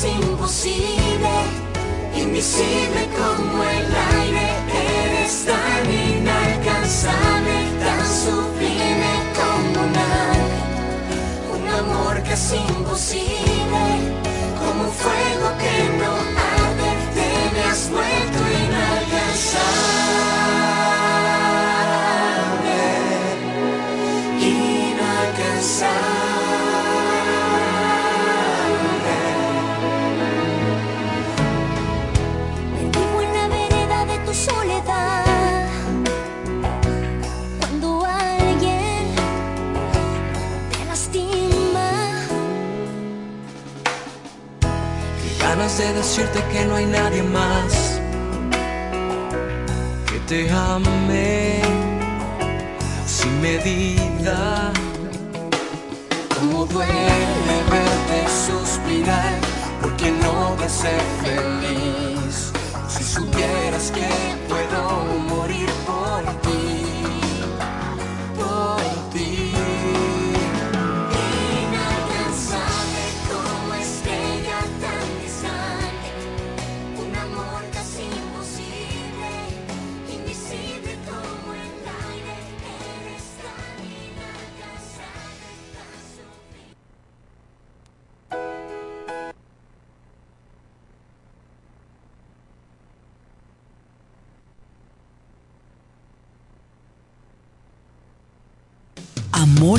casi imposible, invisible como el aire. Eres tan inalcanzable, tan sublime como un amor casi imposible, ganas de decirte que no hay nadie más que te ame sin medida. Como duele verte suspirar porque no te hace feliz. Si supieras que puedo morir por ti,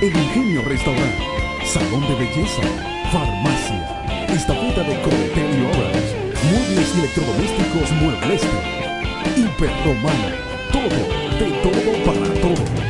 El Ingenio Restaurant, Salón de Belleza, Farmacia, Estafeta de Crotel y Obras, Muebles Electrodomésticos Muebleste, Hiperromana, todo, de todo para todo.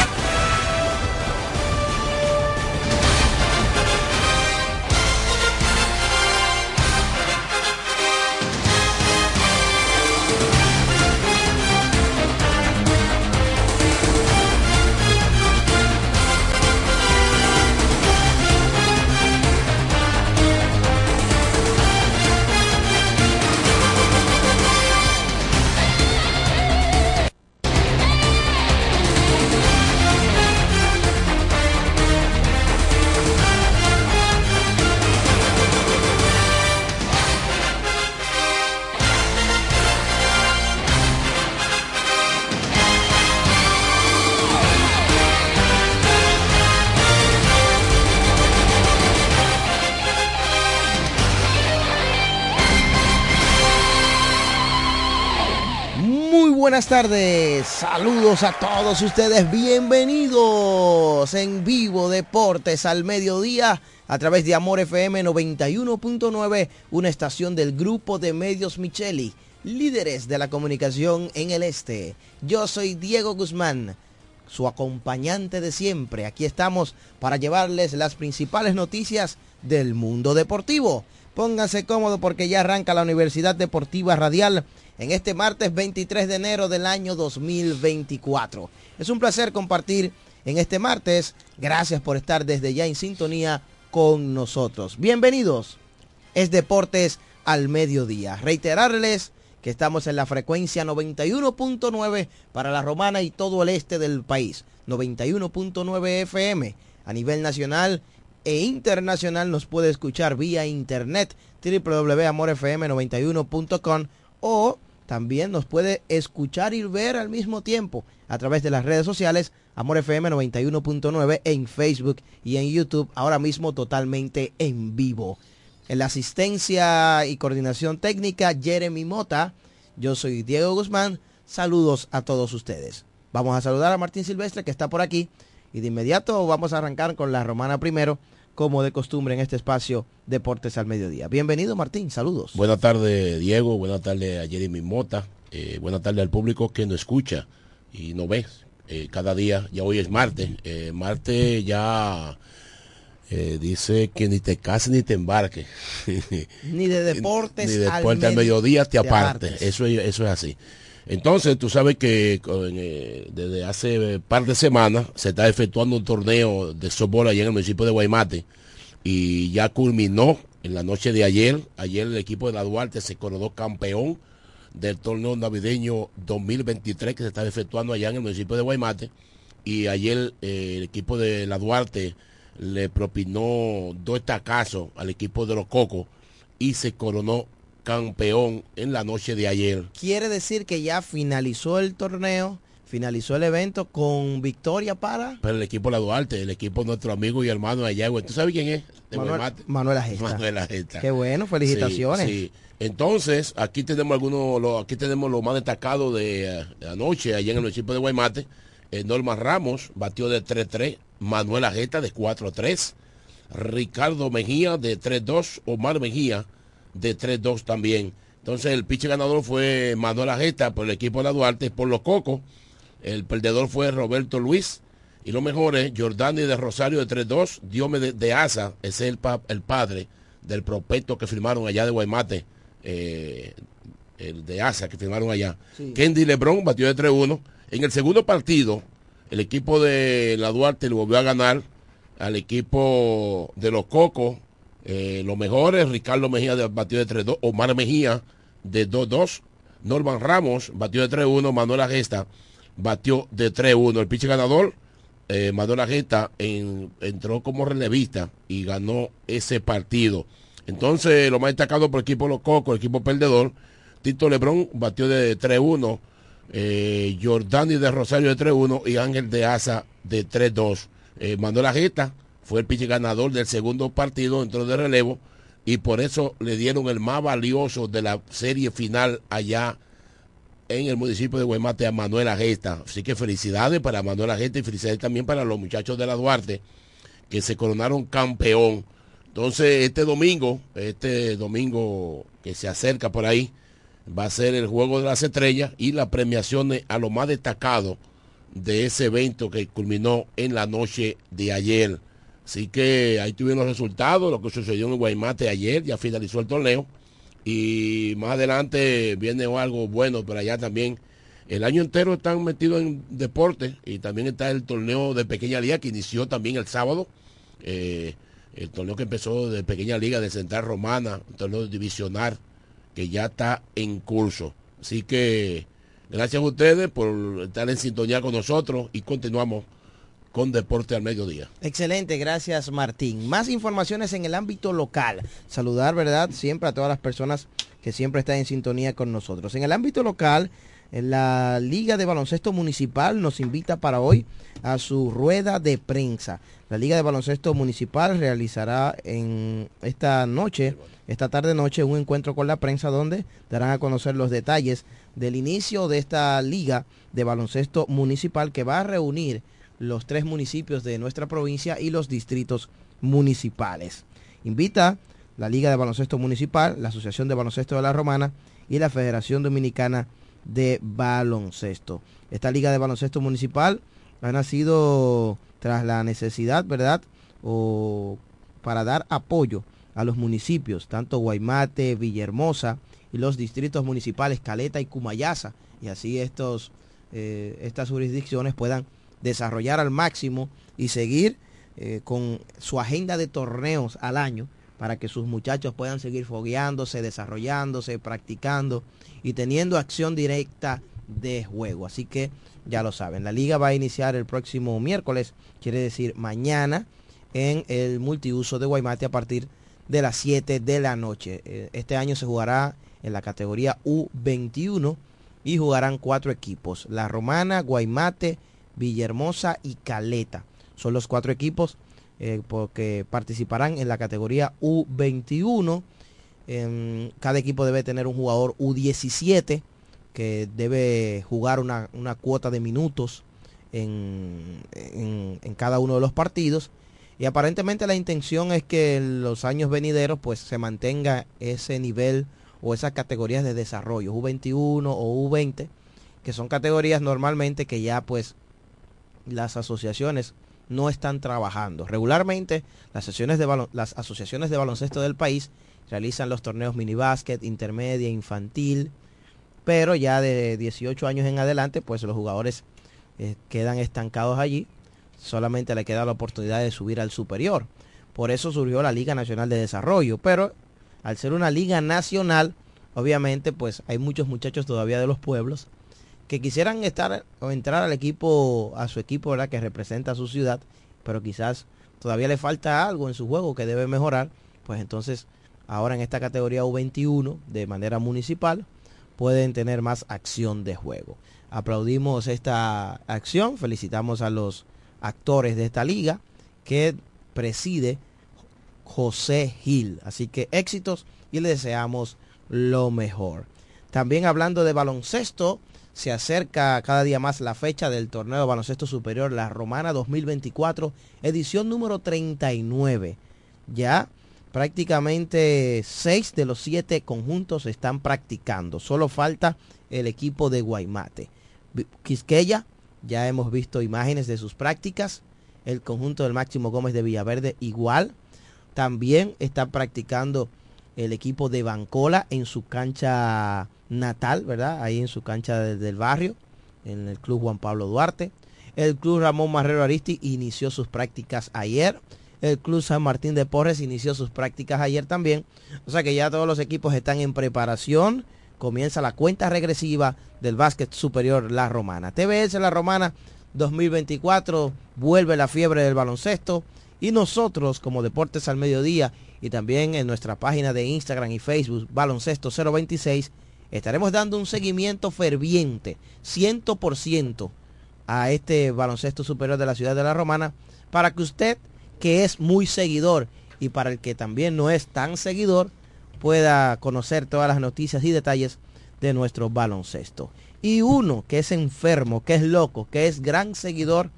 Buenas tardes, saludos a todos ustedes, bienvenidos en vivo Deportes al mediodía a través de Amor FM 91.9, una estación del grupo de medios Micheli, líderes de la comunicación en el este. Yo soy Diego Guzmán, su acompañante de siempre. Aquí estamos para llevarles las principales noticias del mundo deportivo. Pónganse cómodo porque ya arranca la Universidad Deportiva Radial en este martes 23 de enero del año 2024. Es un placer compartir en este martes. Gracias por estar desde ya en sintonía con nosotros. Bienvenidos. Es Deportes al Mediodía. Reiterarles que estamos en la frecuencia 91.9 para la Romana y todo el este del país. 91.9 FM a nivel nacional e internacional nos puede escuchar vía internet www.amorfm91.com o también nos puede escuchar y ver al mismo tiempo a través de las redes sociales Amor FM 91.9 en Facebook y en YouTube, ahora mismo totalmente en vivo. En la asistencia y coordinación técnica, Jeremy Mota. Yo soy Diego Guzmán. Saludos a todos ustedes. Vamos a saludar a Martín Silvestre que está por aquí. Y de inmediato vamos a arrancar con la romana primero, como de costumbre en este espacio Deportes al Mediodía. Bienvenido Martín, saludos. Buenas tardes Diego, buenas tardes a Jeremy Mota, eh, buenas tardes al público que nos escucha y nos ve eh, cada día. Ya hoy es martes, eh, martes ya eh, dice que ni te cases ni te embarques. Ni de deportes, ni deporte al, mediodía te te aparte. apartes. Eso, es- eso es así. Entonces, tú sabes que eh, desde hace par de semanas se está efectuando un torneo de softball allá en el municipio de Guaymate y ya culminó en la noche de ayer. Ayer el equipo de la Duarte se coronó campeón del torneo navideño 2023 que se está efectuando allá en el municipio de Guaymate. Y ayer eh, el equipo de la Duarte le propinó dos estacazos al equipo de los Cocos y se coronó campeón en la noche de ayer. Quiere decir que ya finalizó el torneo, finalizó el evento con victoria para Pero el equipo de la Duarte, el equipo de nuestro amigo y hermano de Ayagüe. ¿Tú sabes quién es? Manuel. Manuel Agesta. Manuel Agesta. Qué bueno, felicitaciones. Sí, sí. Entonces, aquí tenemos algunos, lo- aquí tenemos lo más destacado de, eh, de anoche, allá en el municipio de Guaymate. Eh, Norma Ramos batió de 3-3, Manuel Ageta de 4-3, Ricardo Mejía de 3-2, Omar Mejía de 3-2 también. Entonces el pitcher ganador fue Manuel Ageta por el equipo de la Duarte, por los Cocos. El perdedor fue Roberto Luis Y lo mejor es Jordani de Rosario de 3-2, Diome de, de Asa, ese es el, pa- el padre del prospecto que firmaron allá de Guaymate, eh, el de Asa que firmaron allá. Sí. Kendi Lebron batió de 3-1. En el segundo partido, el equipo de la Duarte le volvió a ganar al equipo de los Cocos. Eh, los mejores, Ricardo Mejía de- batió de 3-2, Omar Mejía de 2-2, Norman Ramos batió de 3-1, Manuel Agesta batió de 3-1. El pitcher ganador, eh, Manuel Agesta, en- entró como relevista y ganó ese partido. Entonces, lo más destacado por el equipo los Cocos, el equipo perdedor, Tito Lebrón batió de 3-1, eh, Jordani de Rosario de 3-1 y Ángel de Asa de 3-2. Eh, Manuel Agesta fue el pitcher ganador del segundo partido, entró de relevo y por eso le dieron el más valioso de la serie final allá en el municipio de Guaymate a Manuel Agesta. Así que felicidades para Manuel Agesta y felicidades también para los muchachos de la Duarte que se coronaron campeón. Entonces, este domingo, este domingo que se acerca por ahí, va a ser el Juego de las Estrellas y las premiaciones a lo más destacado de ese evento que culminó en la noche de ayer. Así que ahí tuvieron los resultados, lo que sucedió en Guaymate ayer, ya finalizó el torneo. Y más adelante viene algo bueno, pero allá también el año entero están metidos en deporte y también está el torneo de pequeña liga que inició también el sábado. Eh, el torneo que empezó de pequeña liga de Central Romana, un torneo divisional que ya está en curso. Así que gracias a ustedes por estar en sintonía con nosotros y continuamos con Deporte al Mediodía. Excelente, gracias Martín. Más informaciones en el ámbito local. Saludar, ¿verdad? Siempre a todas las personas que siempre están en sintonía con nosotros. En el ámbito local, la Liga de Baloncesto Municipal nos invita para hoy a su rueda de prensa. La Liga de Baloncesto Municipal realizará en esta noche, esta tarde noche, un encuentro con la prensa donde darán a conocer los detalles del inicio de esta Liga de Baloncesto Municipal que va a reunir los tres municipios de nuestra provincia y los distritos municipales. Invita la Liga de Baloncesto Municipal, la Asociación de Baloncesto de la Romana y la Federación Dominicana de Baloncesto. Esta Liga de Baloncesto Municipal ha nacido tras la necesidad, ¿verdad? O para dar apoyo a los municipios, tanto Guaymate, Villahermosa y los distritos municipales Caleta y Cumayasa, y así estos, eh, estas jurisdicciones puedan desarrollar al máximo y seguir eh, con su agenda de torneos al año para que sus muchachos puedan seguir fogueándose, desarrollándose, practicando y teniendo acción directa de juego. Así que ya lo saben, la liga va a iniciar el próximo miércoles, quiere decir mañana, en el multiuso de Guaymate a partir de las 7 de la noche. Eh, Este año se jugará en la categoría U21 y jugarán cuatro equipos, La Romana, Guaymate, Villahermosa y Caleta. Son los cuatro equipos eh, porque participarán en la categoría U21. Em, cada equipo debe tener un jugador U17 que debe jugar una, una cuota de minutos en, en- en cada uno de los partidos. Y aparentemente la intención es que en los años venideros pues se mantenga ese nivel o esas categorías de desarrollo, U21 o U20, que son categorías normalmente que ya pues las asociaciones no están trabajando. Regularmente las, las asociaciones de baloncesto del país realizan los torneos minibásquet, intermedia, infantil, pero ya de 18 años en adelante pues los jugadores eh, quedan estancados allí, solamente le queda la oportunidad de subir al superior. Por eso surgió la Liga Nacional de Desarrollo, pero al ser una liga nacional, obviamente pues hay muchos muchachos todavía de los pueblos que quisieran estar o entrar al equipo, a su equipo, ¿verdad? Que representa a su ciudad, pero quizás todavía le falta algo en su juego que debe mejorar, pues entonces ahora en esta categoría U21 de manera municipal pueden tener más acción de juego. Aplaudimos esta acción, felicitamos a los actores de esta liga que preside José Gil. Así que éxitos y le deseamos lo mejor. También hablando de baloncesto, se acerca cada día más la fecha del torneo baloncesto superior La Romana 2024, edición número 39. Ya prácticamente seis de los siete conjuntos están practicando. Solo falta el equipo de Guaymate. Quisqueya ya hemos visto imágenes de sus prácticas. El conjunto del Máximo Gómez de Villaverde igual. También está practicando el equipo de Bancola en su cancha natal, ¿verdad? Ahí en su cancha de- del barrio, en el Club Juan Pablo Duarte. El Club Ramón Marrero Aristi inició sus prácticas ayer. El Club San Martín de Porres inició sus prácticas ayer también. O sea que ya todos los equipos están en preparación. Comienza la cuenta regresiva del básquet superior La Romana. TBS La Romana 2024 vuelve la fiebre del baloncesto y nosotros como Deportes al Mediodía y también en nuestra página de Instagram y Facebook Baloncesto 026 estaremos dando un seguimiento ferviente 100% a este baloncesto superior de la ciudad de La Romana para que usted que es muy seguidor y para el que también no es tan seguidor pueda conocer todas las noticias y detalles de nuestro baloncesto. Y uno que es enfermo, que es loco, que es gran seguidor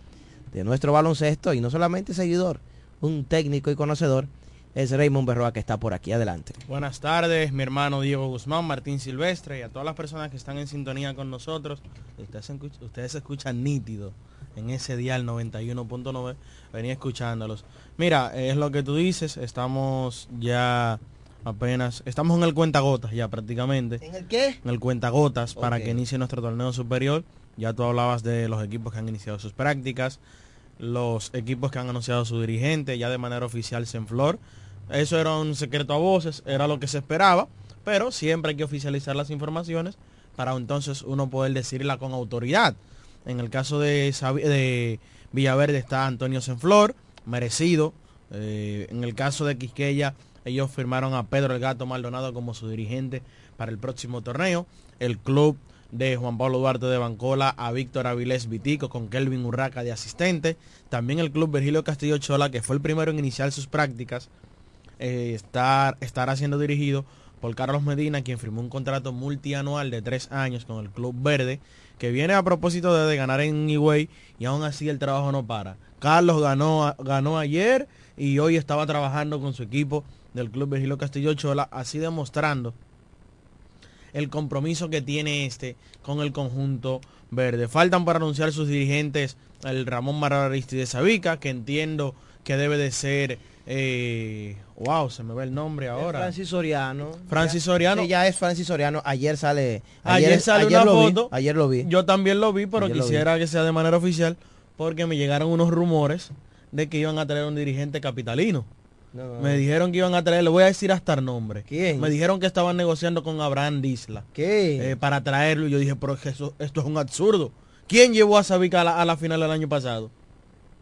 de nuestro baloncesto y no solamente seguidor, un técnico y conocedor, es Raymond Berroa que está por aquí. Adelante. Buenas tardes, mi hermano Diego Guzmán, Martín Silvestre y a todas las personas que están en sintonía con nosotros. Ustedes, se escuch- ustedes escuchan nítido en ese dial 91.9. Venía escuchándolos. Mira, es lo que tú dices. Estamos ya apenas, estamos en el cuentagotas ya prácticamente. ¿En el qué? En el cuentagotas para que inicie nuestro torneo superior. Ya tú hablabas de los equipos que han iniciado sus prácticas, los equipos que han anunciado su dirigente ya de manera oficial Senflor. Eso era un secreto a voces, era lo que se esperaba, pero siempre hay que oficializar las informaciones para entonces uno poder decirla con autoridad. En el caso de, de Villaverde está Antonio Senflor, merecido. Eh, en el caso de Quisqueya, ellos firmaron a Pedro el Gato Maldonado como su dirigente para el próximo torneo. El club de Juan Pablo Duarte de Bancola a Víctor Avilés Vitico con Kelvin Urraca de asistente. También el club Virgilio Castillo Chola, que fue el primero en iniciar sus prácticas, eh, estar, estará siendo dirigido por Carlos Medina, quien firmó un contrato multianual de tres años con el Club Verde, que viene a propósito de, de ganar en Higüey y aún así el trabajo no para. Carlos ganó, ganó ayer y hoy estaba trabajando con su equipo del Club Virgilio Castillo Chola, así demostrando el compromiso que tiene este con el conjunto verde. Faltan para anunciar sus dirigentes el Ramón Marrero Aristide Sabica, que entiendo que debe de ser, eh, wow, se me ve el nombre ahora. Francis Soriano. Francis Ya- Soriano. sí, ya es Francis Soriano. Ayer sale. Ayer, sale ayer una lo vi, foto. ayer lo vi. Yo también lo vi, pero Ayer vi. quisiera que sea de manera oficial porque me llegaron unos rumores de que iban a traer un dirigente capitalino. No, no, Me dijeron que iban a traer, le voy a decir hasta el nombre. ¿Quién? Me dijeron que estaban negociando con Abraham Disla. ¿Qué? eh, para traerlo. Y yo dije, pero eso- esto es un absurdo. ¿Quién llevó a Sabica a la, a la final del año pasado?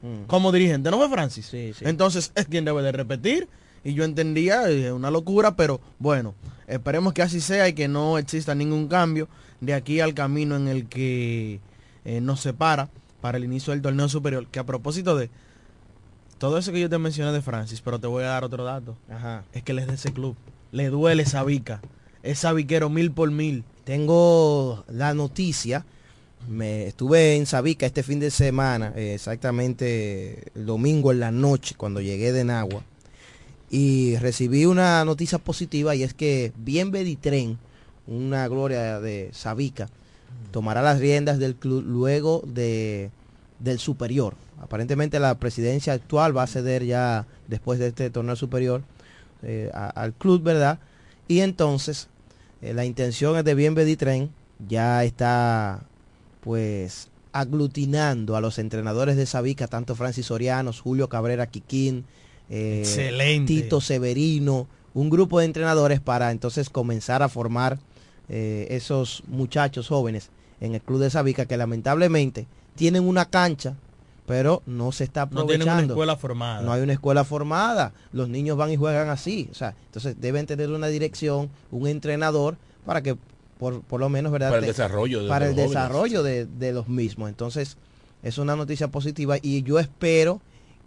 Mm. Como dirigente, ¿no fue Francis? Sí, sí. Entonces es quien debe de repetir. Y yo entendía, eh, una locura, pero bueno, esperemos que así sea y que no exista ningún cambio de aquí al camino en el que eh, nos separa para el inicio del torneo superior. Que a propósito de todo eso que yo te mencioné de Francis, pero te voy a dar otro dato. Ajá. Es que él es de ese club. Le duele Sabica. Es sabiquero mil por mil. Tengo la noticia. Me estuve en Sabica este fin de semana, eh, exactamente el domingo en la noche, cuando llegué de Nagua. Y recibí una noticia positiva y es que Bien una gloria de Sabica, tomará las riendas del club luego de, del superior. Aparentemente la presidencia actual va a ceder ya después de este torneo superior eh, al club, ¿verdad? Y entonces eh, la intención es de Bien ya está pues aglutinando a los entrenadores de Sabica, tanto Francis Sorianos, Julio Cabrera Quiquín, eh. Tito Severino, un grupo de entrenadores para entonces comenzar a formar eh, esos muchachos jóvenes en el club de Sabica que lamentablemente tienen una cancha, pero no se está No aprovechando. tienen una escuela formada. No hay una escuela formada. Los niños van y juegan así. O sea, entonces deben tener una dirección, un entrenador para que por, por lo menos, ¿verdad? Para el desarrollo de para los el jóvenes. desarrollo de, de los mismos. Entonces, es una noticia positiva y yo espero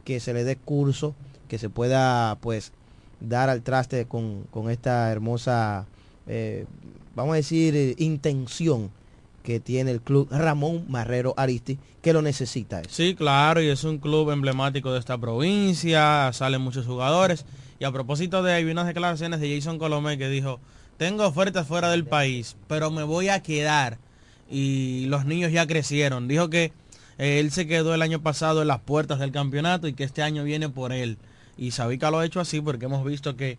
que se le dé curso, que se pueda pues dar al traste con, con esta hermosa, eh, vamos a decir, eh, intención que tiene el club Ramón Marrero Aristi, que lo necesita eso. Sí, claro, y es un club emblemático de esta provincia, salen muchos jugadores. Y a propósito de ahí, vi unas declaraciones de Jason Colomé que dijo, tengo ofertas fuera del país, pero me voy a quedar. Y los niños ya crecieron. Dijo que eh, él se quedó el año pasado en las puertas del campeonato y que este año viene por él. Y Sabica lo ha hecho así porque hemos visto que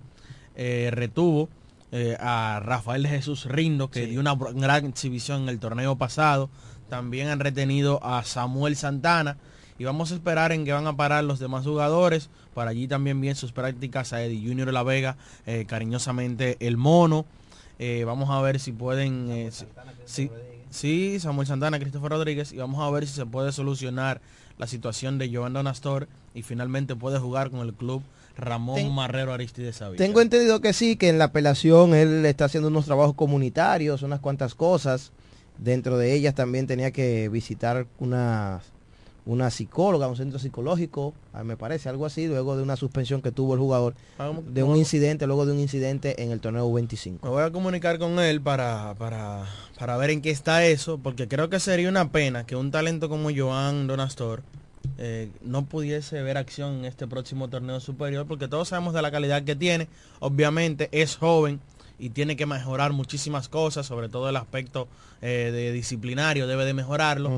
eh, retuvo eh, a Rafael de Jesús Rindo, que dio una gran exhibición en el torneo pasado. También han retenido a Samuel Santana. Y vamos a esperar en que van a parar los demás jugadores. Para allí también bien sus prácticas a Eddie Junior La Vega, eh, cariñosamente el mono. Eh, vamos a ver si pueden... eh, si- si- sí, Samuel Santana, Christopher Rodríguez. Y vamos a ver si se puede solucionar la situación de Joan Donastor. Y finalmente puede jugar con el club Ramón Ten- Marrero Aristides Sabica. Tengo entendido que sí, que en la apelación él está haciendo unos trabajos comunitarios, unas cuantas cosas. Dentro de ellas también tenía que visitar una, una psicóloga, un centro psicológico, me parece, algo así, luego de una suspensión que tuvo el jugador, de un incidente, luego de un incidente en el torneo 25. Me voy a comunicar con él para, para, para ver en qué está eso, porque creo que sería una pena que un talento como Joan Donastor eh, no pudiese ver acción en este próximo torneo superior, porque todos sabemos de la calidad que tiene. Obviamente es joven y tiene que mejorar muchísimas cosas, sobre todo el aspecto eh, de disciplinario, debe de mejorarlo.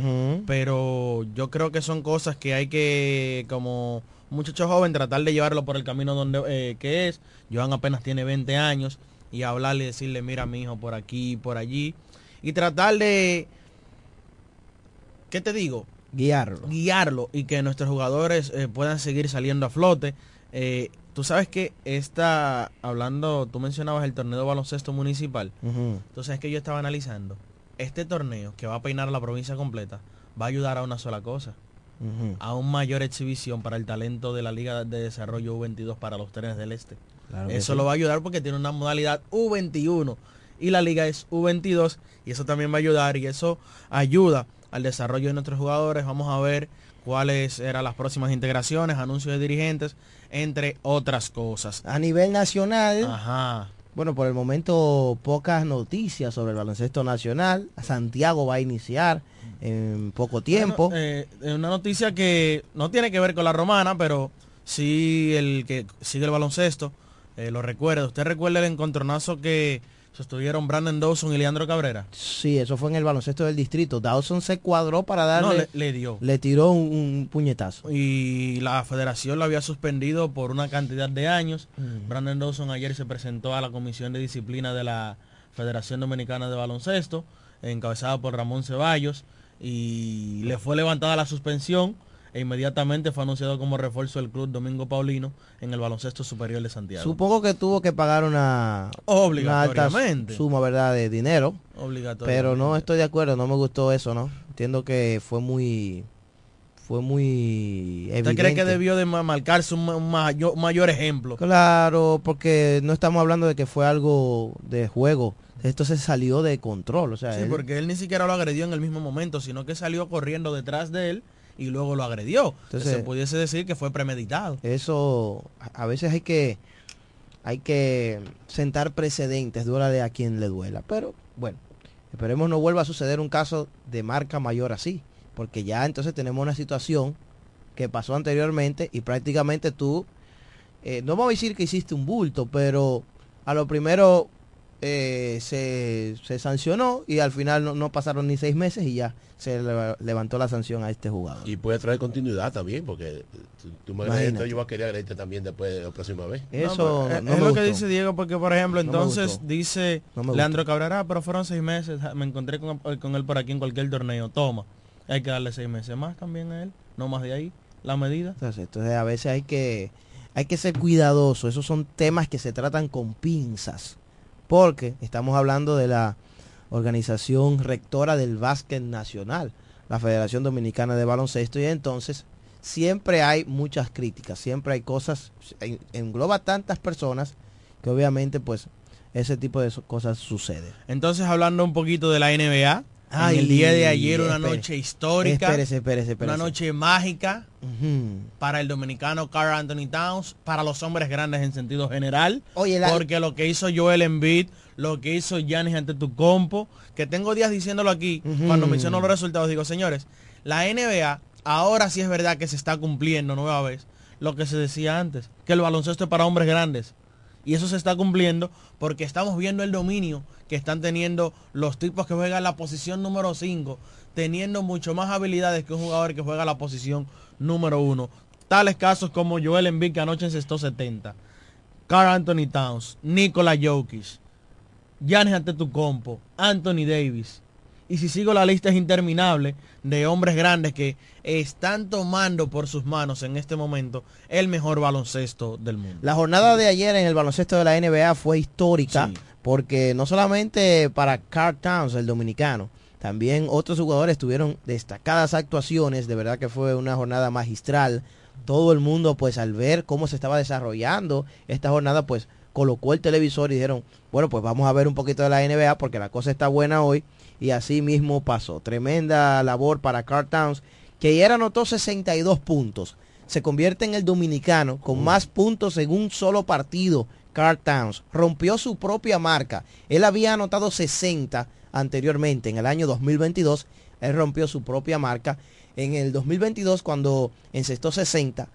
Pero yo creo que son cosas que hay que, como muchacho joven, tratar de llevarlo por el camino donde eh, que es. Joan apenas tiene 20 años y hablarle y decirle, mira mi hijo, por aquí, por allí. Y tratar de, ¿qué te digo? Guiarlo. Guiarlo y que nuestros jugadores eh, puedan seguir saliendo a flote. Eh, tú sabes que esta, hablando, tú mencionabas el torneo de baloncesto municipal. Entonces es que yo estaba analizando. Este torneo que va a peinar a la provincia completa va a ayudar a una sola cosa. A un mayor exhibición para el talento de la Liga de Desarrollo U22 para los trenes del Este. Claro eso sí. lo va a ayudar porque tiene una modalidad U21 y la liga es U22 y eso también va a ayudar y eso ayuda al desarrollo de nuestros jugadores. Vamos a ver cuáles eran las próximas integraciones, anuncios de dirigentes, entre otras cosas. A nivel nacional, Ajá. bueno, por el momento pocas noticias sobre el baloncesto nacional. Santiago va a iniciar en poco tiempo. Bueno, eh, eh, una noticia que no tiene que ver con la romana, pero sí el que sigue el baloncesto eh, lo recuerda. ¿Usted recuerda el encontronazo que sostuvieron Brandon Dawson y Leandro Cabrera? Sí, eso fue en el baloncesto del distrito. Dawson se cuadró para darle, No, le, le dio. le tiró un, un puñetazo. Y la federación lo había suspendido por una cantidad de años. Mm. Brandon Dawson ayer se presentó a la Comisión de Disciplina de la Federación Dominicana de Baloncesto, encabezada por Ramón Ceballos, y le fue levantada la suspensión e inmediatamente fue anunciado como refuerzo del club Domingo Paulino en el baloncesto superior de Santiago. Supongo que tuvo que pagar una, una alta Obligatoriamente. suma, ¿verdad?, de dinero. Obligatorio. Pero no estoy de acuerdo, no me gustó eso, ¿no? Entiendo que fue muy fue muy evidente. ¿Usted cree que debió de ma- marcarse un, ma- un mayor, mayor ejemplo? Claro, porque no estamos hablando de que fue algo de juego. Esto se salió de control, o sea, Sí, él- porque él ni siquiera lo agredió en el mismo momento, sino que salió corriendo detrás de él y luego lo agredió. Entonces- se pudiese decir que fue premeditado. eso a- veces hay que hay que sentar precedentes, duélale a quien le duela, pero bueno, esperemos no vuelva a suceder un caso de marca mayor así, porque ya entonces tenemos una situación que pasó anteriormente y prácticamente tú eh, no vamos a decir que hiciste un bulto, pero a lo primero eh, se, se sancionó y al final no, no pasaron ni seis meses y ya se le- levantó la sanción a este jugador. Y puede traer continuidad también, porque tú, tú me yo voy a querer agredirte también después de la próxima vez. Eso eh, no es me lo que dice Diego, porque por ejemplo, entonces dice Leandro Cabrera, "Ah, pero fueron seis meses, me encontré con, con él por aquí en cualquier torneo, toma. Hay que darle seis meses más también a él, no más de ahí, la medida. Entonces, entonces a veces hay que hay que ser cuidadoso. Esos son temas que se tratan con pinzas. Porque estamos hablando de la organización rectora del básquet nacional, la Federación Dominicana de Baloncesto, y entonces siempre hay muchas críticas, siempre hay cosas, en- engloba tantas personas que obviamente pues ese tipo de cosas sucede. Entonces, hablando un poquito de la NBA, Ay, en el día de ayer una noche histórica, Espérese, espérese, espérese. una noche mágica para el dominicano Carl Anthony Towns, para los hombres grandes en sentido general, Oye, la- porque lo que hizo Joel Embiid, lo que hizo Giannis ante tu compo, que tengo días diciéndolo aquí, cuando menciono los resultados, digo, señores, la NBA ahora sí es verdad que se está cumpliendo nueva vez lo que se decía antes, que el baloncesto es para hombres grandes. Y eso se está cumpliendo porque estamos viendo el dominio que están teniendo los tipos que juegan la posición número 5, teniendo mucho más habilidades que un jugador que juega la posición número 1. Tales casos como Joel Embiid que anoche encestó 70, Carl Anthony Towns, Nikola Jokic, Giannis Antetokounmpo, Anthony Davis. Y si sigo la lista es interminable de hombres grandes que están tomando por sus manos en este momento el mejor baloncesto del mundo. La jornada de ayer en el baloncesto de la NBA fue histórica porque no solamente para Carl Towns, el dominicano, también otros jugadores tuvieron destacadas actuaciones, de verdad que fue una jornada magistral. Todo el mundo pues al ver cómo se estaba desarrollando esta jornada pues colocó el televisor y dijeron, bueno pues vamos a ver un poquito de la NBA porque la cosa está buena hoy y así mismo pasó. Tremenda labor para Carl Towns que ayer anotó 62 puntos. Se convierte en el dominicano con más puntos en un solo partido. Carl Towns rompió su propia marca. Él había anotado 60 anteriormente en el año 2022. Él rompió su propia marca. En el 2022 cuando encestó 60,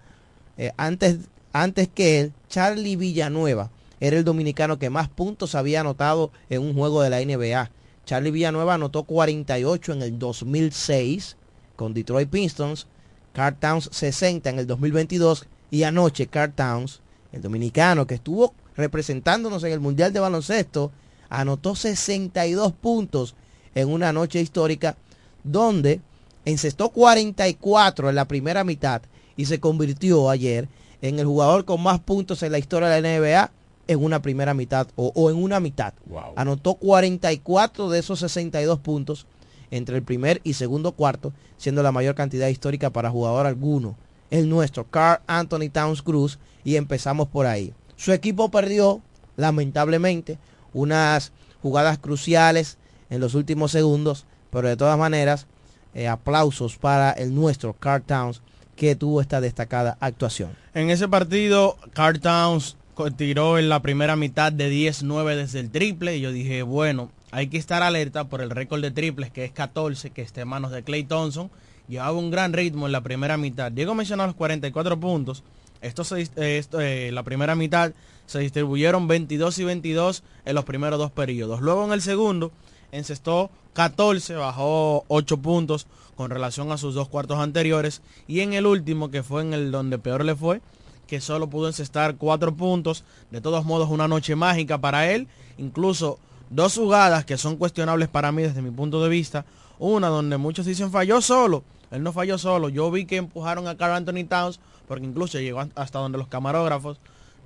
eh, antes, antes que él, Charlie Villanueva era el dominicano que más puntos había anotado en un juego de la NBA. Charlie Villanueva anotó 48 en el 2006 con Detroit Pistons, Carl Towns 60 en el 2022 y anoche Carl Towns, el dominicano que estuvo representándonos en el Mundial de Baloncesto, anotó 62 puntos en una noche histórica donde encestó 44 en la primera mitad y se convirtió ayer en el jugador con más puntos en la historia de la NBA en una primera mitad o, o en una mitad. Anotó 44 de esos 62 puntos entre el primer y segundo cuarto, siendo la mayor cantidad histórica para jugador alguno. El nuestro, Carl Anthony Towns Cruz, y empezamos por ahí. Su equipo perdió, lamentablemente, unas jugadas cruciales en los últimos segundos, pero de todas maneras, eh, aplausos para el nuestro, Carl Towns, que tuvo esta destacada actuación. En ese partido, Carl Towns tiró en la primera mitad de 10-9 desde el triple y yo dije, bueno, hay que estar alerta por el récord de triples que es 14, que está en manos de Clay Thompson. Llevaba un gran ritmo en la primera mitad. Diego mencionó los 44 puntos. Esto se, eh, eh, la primera mitad se distribuyeron 22 y 22 en los primeros dos periodos. Luego en el segundo encestó 14, bajó 8 puntos con relación a sus dos cuartos anteriores. Y en el último, que fue en el donde peor le fue, que solo pudo encestar 4 puntos. De todos modos, una noche mágica para él. Incluso dos jugadas que son cuestionables para mí desde mi punto de vista. Una donde muchos dicen falló solo. Él no falló solo. Yo vi que empujaron a Carl Anthony Towns porque incluso llegó hasta donde los camarógrafos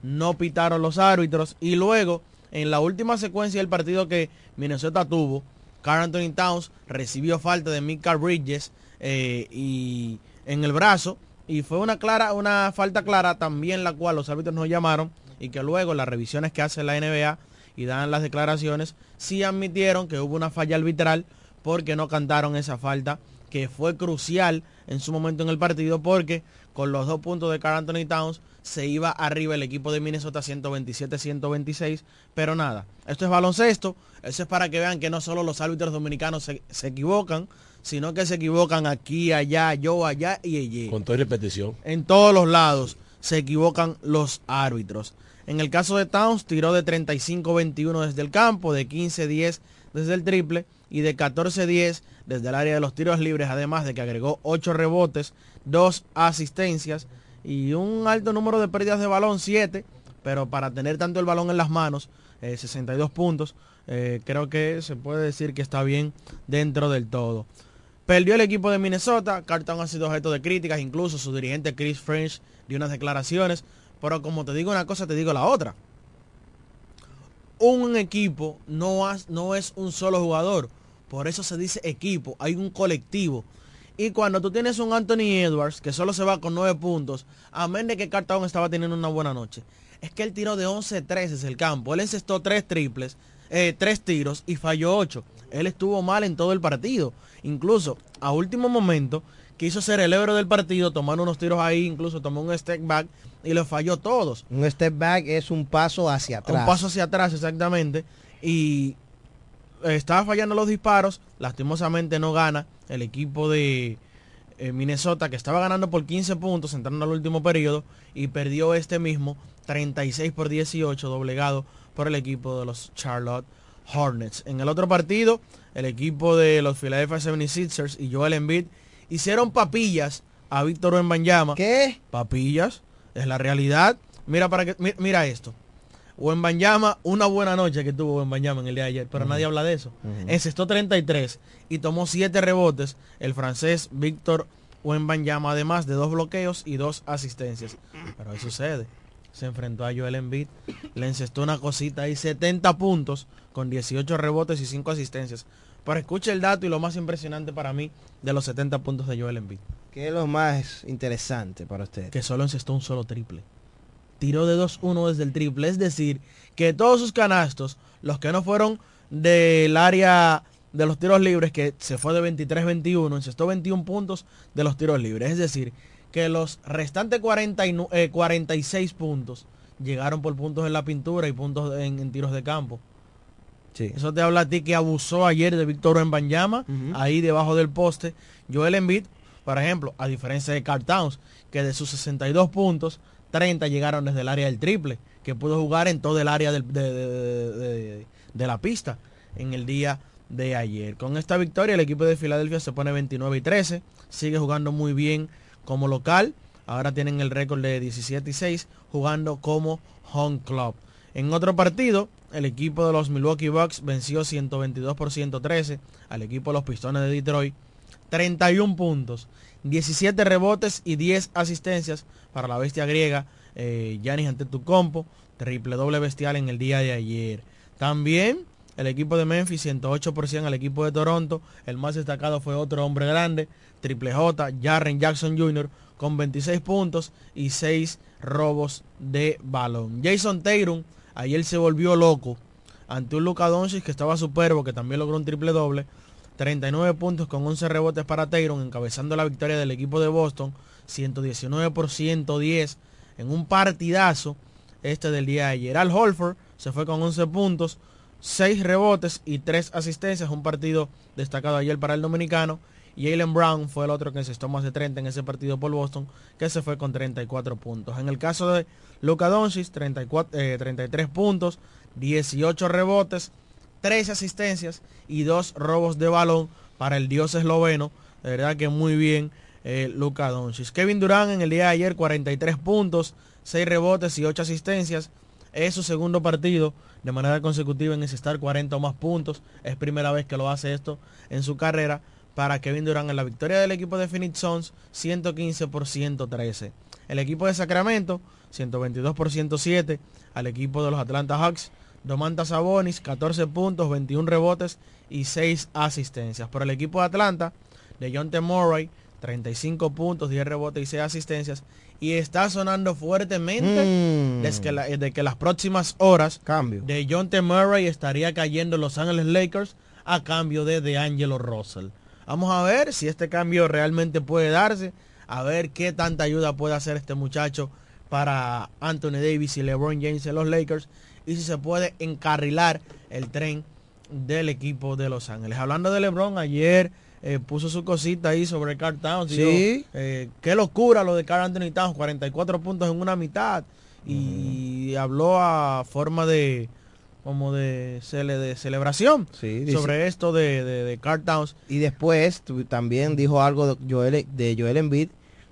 no pitaron los árbitros. Y luego, en la última secuencia del partido que Minnesota tuvo, Carl Anthony Towns recibió falta de Mika Bridges eh, y en el brazo. Y fue una clara, una falta clara también la cual los árbitros nos llamaron y que luego las revisiones que hace la NBA y dan las declaraciones sí admitieron que hubo una falla arbitral porque no cantaron esa falta que fue crucial en su momento en el partido porque con los dos puntos de Carl Anthony Towns se iba arriba el equipo de Minnesota 127-126, pero nada, esto es baloncesto, eso es para que vean que no solo los árbitros dominicanos se, se equivocan, sino que se equivocan aquí, allá, yo, allá y allí. Con toda repetición. En todos los lados se equivocan los árbitros. En el caso de Towns, tiró de 35-21 desde el campo, de 15-10 desde el triple y de 14-10 desde el área de los tiros libres, además de que agregó 8 rebotes, 2 asistencias y un alto número de pérdidas de balón, 7, pero para tener tanto el balón en las manos, eh, 62 puntos, eh, creo que se puede decir que está bien dentro del todo. Perdió el equipo de Minnesota, Carlton ha sido objeto de críticas, incluso su dirigente Chris French dio unas declaraciones, pero como te digo una cosa, te digo la otra. Un equipo no es un solo jugador, por eso se dice equipo, hay un colectivo. Y cuando tú tienes un Anthony Edwards que solo se va con 9 puntos, amén de que Carlton estaba teniendo una buena noche, es que él tiró de 11-3 desde el campo, él encestó 3 triples, 3 tiros y falló 8. Él estuvo mal en todo el partido. Incluso a último momento quiso ser el héroe del partido, tomando unos tiros ahí, incluso tomó un step back y los falló todos. Un step back es un paso hacia atrás. Un paso hacia atrás, exactamente. Y eh, estaba fallando los disparos. Lastimosamente no gana el equipo de eh, Minnesota, que estaba ganando por 15 puntos entrando al último periodo. Y perdió este mismo 36 por 18, doblegado por el equipo de los Charlotte Hornets. En el otro partido, el equipo de los Philadelphia 76ers y Joel Embiid hicieron papillas a Víctor Wembanyama. ¿Qué? Papillas, es la realidad. Mira para que mi- mira esto. Wembanyama, una buena noche que tuvo Wembanyama en el día de ayer, pero nadie habla de eso. Encestó 33 y tomó 7 rebotes el francés Víctor Wembanyama, además de dos bloqueos y dos asistencias. Pero ahí sucede. Se enfrentó a Joel Embiid, le encestó una cosita ahí, 70 puntos con 18 rebotes y 5 asistencias. Pero escuche el dato y lo más impresionante para mí de los 70 puntos de Joel Embiid. ¿Qué es lo más interesante para usted? Que solo encestó un solo triple. Tiró de 2-1 desde el triple. Es decir, que todos sus canastos, los que no fueron del área de los tiros libres, que se fue de 23-21, encestó 21 puntos de los tiros libres. Es decir, que los restantes 49 eh, 46 puntos llegaron por puntos en la pintura y puntos en, en tiros de campo. Sí. Eso te habla a ti que abusó ayer de Víctor Embanyama, ahí debajo del poste. Joel Embiid, por ejemplo, a diferencia de Carl Towns, que de sus 62 puntos, 30 llegaron desde el área del triple, que pudo jugar en todo el área de- de- de la pista en el día de ayer. Con esta victoria el equipo de Filadelfia se pone 29 y 13, sigue jugando muy bien como local, ahora tienen el récord de 17 y 6 jugando como home club. En otro partido, el equipo de los Milwaukee Bucks venció 122 por 113 al equipo de los Pistones de Detroit. 31 puntos, 17 rebotes y 10 asistencias para la bestia griega eh, Giannis Antetokounmpo, triple doble bestial en el día de ayer. También el equipo de Memphis 108% al equipo de Toronto, el más destacado fue otro hombre grande, triple J, Jarren Jackson Jr. con 26 puntos y 6 robos de balón. Jason Tatum ayer se volvió loco ante un Luka Doncic que estaba superbo, que también logró un triple doble. 39 puntos con 11 rebotes para Tatum, encabezando la victoria del equipo de Boston. 119 por 110 en un partidazo este del día de ayer. Al Holford se fue con 11 puntos, 6 rebotes y 3 asistencias. Un partido destacado ayer para el dominicano. Y Jalen Brown fue el otro que encestó más de 30 en ese partido por Boston, que se fue con 34 puntos. En el caso de Luka Doncic, 34, eh, 33 puntos, 18 rebotes, 13 asistencias y 2 robos de balón para el dios esloveno. De verdad que muy bien eh, Luka Doncic. Kevin Durant en el día de ayer 43 puntos, 6 rebotes y 8 asistencias. Es su segundo partido de manera consecutiva en encestar 40 o más puntos. Es primera vez que lo hace esto en su carrera para Kevin Durant en la victoria del equipo de Phoenix Suns 115 por 113. El equipo de Sacramento 122 por 107 al equipo de los Atlanta Hawks. Domantas Sabonis 14 puntos, 21 rebotes y 6 asistencias. Por el equipo de Atlanta, de John T. Murray 35 puntos, 10 rebotes y 6 asistencias. Y está sonando fuertemente Mm. desde que, la- de que las próximas horas Cambio. de John T. Murray estaría cayendo en Los Ángeles Lakers a cambio de DeAngelo Russell. Vamos a ver si este cambio realmente puede darse, a ver qué tanta ayuda puede hacer este muchacho para Anthony Davis y LeBron James en los Lakers y si se puede encarrilar el tren del equipo de Los Ángeles. Hablando de LeBron, ayer eh, puso su cosita ahí sobre Carl Towns. Sí. eh, qué locura lo de Carl Anthony Towns, 44 puntos en una mitad. Y habló a forma de como de, cele- de celebración Sí, dice- sobre esto de, de, de Carl Towns. Y después también dijo algo de Joel, de Joel Embiid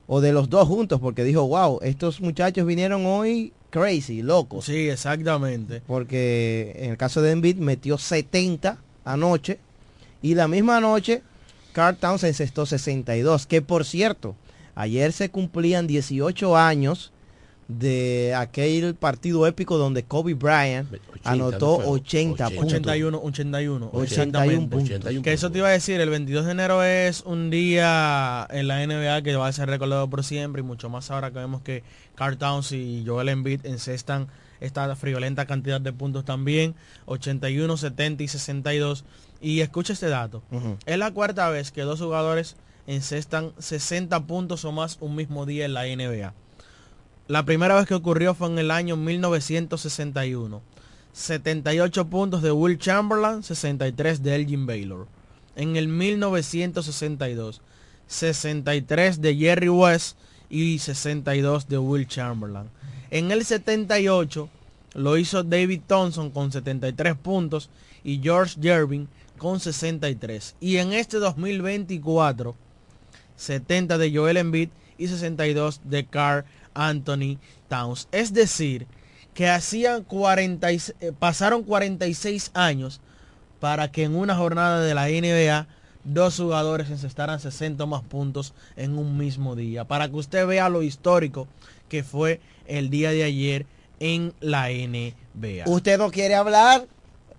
o de los dos juntos porque dijo, wow, estos muchachos vinieron hoy crazy, locos. Sí, exactamente. Porque en el caso de Embiid metió 70 anoche y la misma noche Carl Towns encestó 62, que por cierto, ayer se cumplían 18 años de aquel partido épico donde Kobe Bryant anotó 80 puntos. 81, 81, 81 exactamente. puntos. Que eso te iba a decir, el 22 de enero es un día en la NBA que va a ser recordado por siempre y mucho más ahora que vemos que Carl Towns y Joel Embiid encestan esta friolenta cantidad de puntos también, 81, 70 y 62. Y escucha este dato, es la cuarta vez que dos jugadores encestan 60 puntos o más un mismo día en la NBA. La primera vez que ocurrió fue en el año 1961. 78 puntos de Will Chamberlain, 63 de Elgin Baylor. En el 1962, 63 de Jerry West y 62 de Will Chamberlain. En el 78, lo hizo David Thompson con 73 puntos y George Gervin con 63. Y en este 2024, 70 de Joel Embiid y 62 de Carl Anthony Towns. Es decir, que hacían 40, y- eh, pasaron 46 años para que en una jornada de la NBA dos jugadores encestaran 60 o más puntos en un mismo día. Para que usted vea lo histórico que fue el día de ayer en la NBA. Usted no quiere hablar.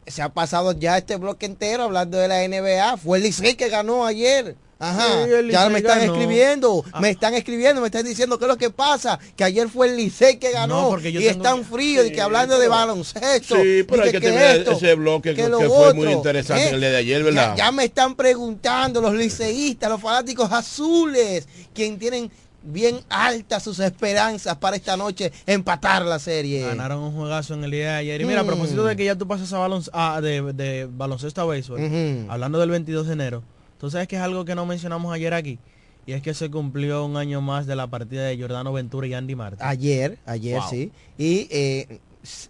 Se ha pasado ya este bloque entero hablando de la NBA. Fue el Licey que ganó ayer. Ajá. Sí, ya me están ganó. escribiendo, Ah. me están escribiendo, me están diciendo qué es lo que pasa, que ayer fue el Licey que ganó No, porque yo y tengo- están fríos y que hablando de baloncesto. Sí, pero hay que tener ese bloque que- lo que fue muy interesante ¿eh? en el día de ayer, ¿verdad? Ya, ya me están preguntando los liceístas, los fanáticos azules, quien tienen bien altas sus esperanzas para esta noche empatar la serie. Ganaron un juegazo en el día de ayer. Y mira, a Mm. propósito de que ya tú pasas a balon- a- de, de baloncesto a béisbol, hablando del 22 de enero, tú sabes que es algo que no mencionamos ayer aquí. Y es que se cumplió un año más de la partida de Jordano Ventura y Andy Marte. Ayer, ayer Wow. sí. Y eh,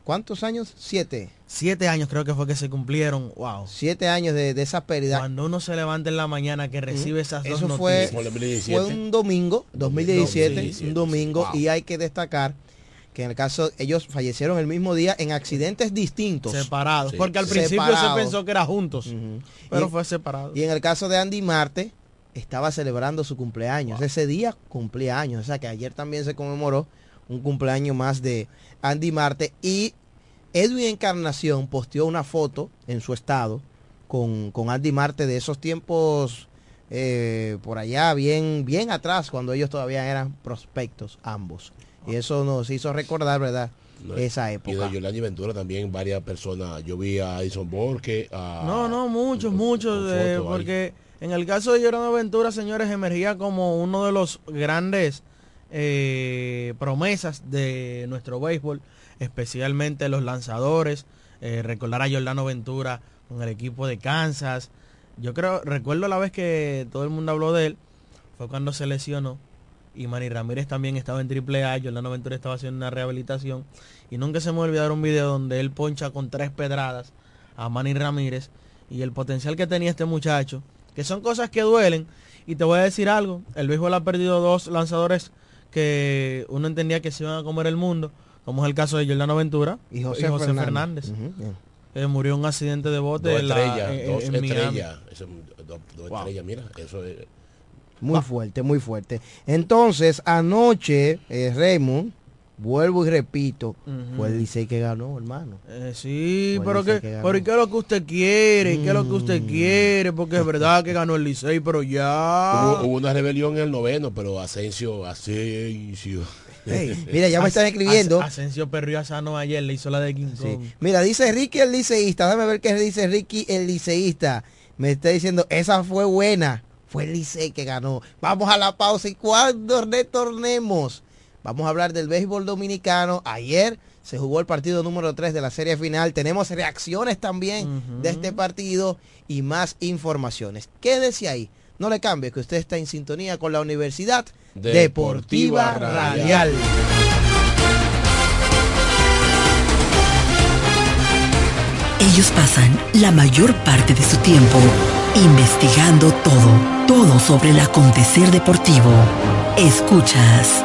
¿cuántos años? Siete. Siete años creo que fue que se cumplieron. Wow. Siete años de, de esa pérdida. Cuando uno se levanta en la mañana que recibe esas dos Eso fue, noticias. fue un domingo, 2017, 2017, un domingo, wow. y hay que destacar que en el caso, ellos fallecieron el mismo día en accidentes distintos. Separados, porque al principio Separados. se pensó que era juntos, pero Y- fue separado. Y en el caso de Andy Marte, estaba celebrando su cumpleaños. Ese día cumplía años. O sea que ayer también se conmemoró un cumpleaños más de Andy Marte. Y Edwin Encarnación posteó una foto en su estado con, con Andy Marte de esos tiempos eh, por allá, bien, bien atrás, cuando ellos todavía eran prospectos ambos. Y eso nos hizo recordar, ¿verdad? No, Esa Y época. de Yolanda y Ventura también varias personas. Yo vi a Edison Borque, a... No, no, muchos, muchos, con eh, ahí. porque en el caso de Jordano Ventura, señores, emergía como uno de los grandes eh, promesas de nuestro béisbol, especialmente los lanzadores. Eh, recordar a Jordano Ventura con el equipo de Kansas. Yo creo, recuerdo la vez que todo el mundo habló de él, fue cuando se lesionó. Y Manny Ramírez también estaba en triple A, Jordano Ventura estaba haciendo una rehabilitación. Y nunca se me olvidaron un video donde él poncha con tres pedradas a Manny Ramírez y el potencial que tenía este muchacho, que son cosas que duelen. Y te voy a decir algo, el béisbol ha perdido dos lanzadores que uno entendía que se iban a comer el mundo, como es el caso de Jordano Ventura Y José Fernández. Fernández. Que murió en un accidente de bote Dos en la- estrellas, en- dos en Miami. estrellas. Eso, dos, dos estrellas, mira, eso es... Muy fuerte, muy fuerte. Entonces, anoche, eh, Raymond, vuelvo y repito, Ujú. fue el Licey que ganó, hermano. Eh, sí, pero que, pero ¿y qué es lo que usted quiere? ¿Y ¿Qué es lo que usted Mm. quiere? Porque es verdad que ganó el Licey, pero ya. Hubo, hubo una rebelión en el noveno, pero Asensio, Asensio. Mira, ya me están escribiendo. As- Asensio perrió a Sano ayer, le hizo la de King Sí. Mira, dice Ricky el liceísta. Déjame ver qué dice Ricky el liceísta. Me está diciendo, esa fue buena. Fue el Licey que ganó. Vamos a la pausa y cuando retornemos, vamos a hablar del béisbol dominicano. Ayer se jugó el partido número 3 de la serie final. Tenemos reacciones también de este partido y más informaciones. Quédese ahí. No le cambie que usted está en sintonía con la Universidad Deportiva, Deportiva Radial. Radial. Ellos pasan la mayor parte de su tiempo investigando todo, todo sobre el acontecer deportivo. Escuchas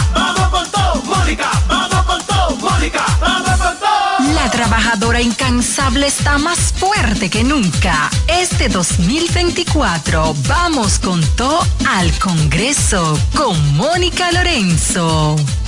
Trabajadora incansable está más fuerte que nunca. Este 2024 vamos con todo al Congreso con Mónica Lorenzo.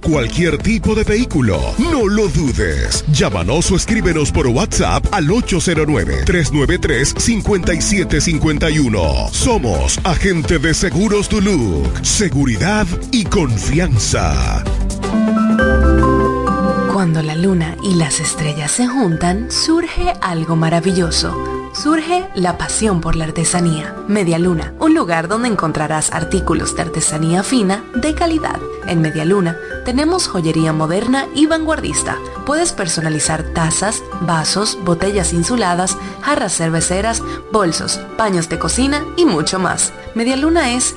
cualquier tipo de vehículo, no lo dudes. Llámanos o escríbenos por WhatsApp al 809-393-5751. Somos Agente de Seguros Duluc. Seguridad y confianza. Cuando la luna y las estrellas se juntan, surge algo maravilloso. Surge la pasión por la artesanía. Media Luna, un lugar donde encontrarás artículos de artesanía fina de calidad. En Media Luna tenemos joyería moderna y vanguardista. Puedes personalizar tazas, vasos, botellas insuladas, jarras cerveceras, bolsos, paños de cocina y mucho más. Media Luna es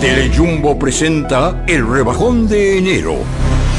Telejumbo presenta el rebajón de enero.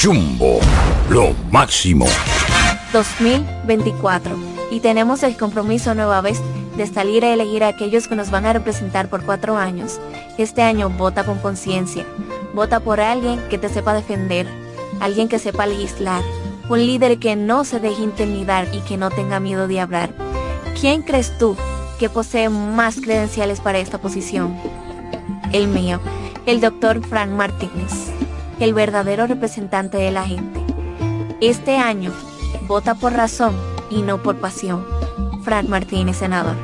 Jumbo, lo máximo. 2024 y tenemos el compromiso nueva vez de salir a elegir a aquellos que nos van a representar por cuatro años. Este año vota con conciencia, vota por alguien que te sepa defender, alguien que sepa legislar, un líder que no se deje intimidar y que no tenga miedo de hablar. ¿Quién crees tú que posee más credenciales para esta posición. El mío, el doctor Frank Martínez, el verdadero representante de la gente. Este año, vota por razón y no por pasión. Frank Martínez, senador.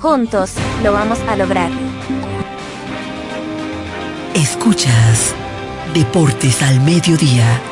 Juntos lo vamos a lograr. Escuchas Deportes al Mediodía.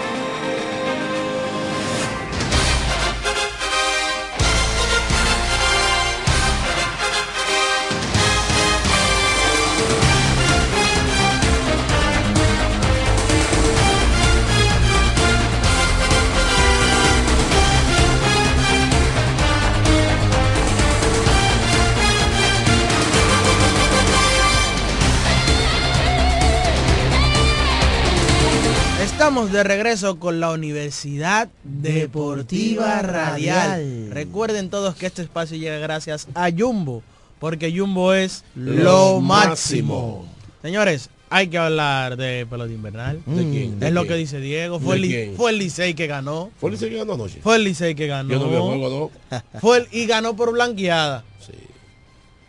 Estamos de regreso con la Universidad Deportiva Radial. Recuerden todos que este espacio llega gracias a Jumbo, porque Jumbo es lo máximo. Señores, hay que hablar de pelota invernal. ¿De quién? ¿De es lo quién? que dice Diego. ¿De Fue el, fue el Licey que ganó. ¿Fue el Licey que ganó anoche? Fue el Licey que ganó. Yo no Fue el- y ganó por blanqueada.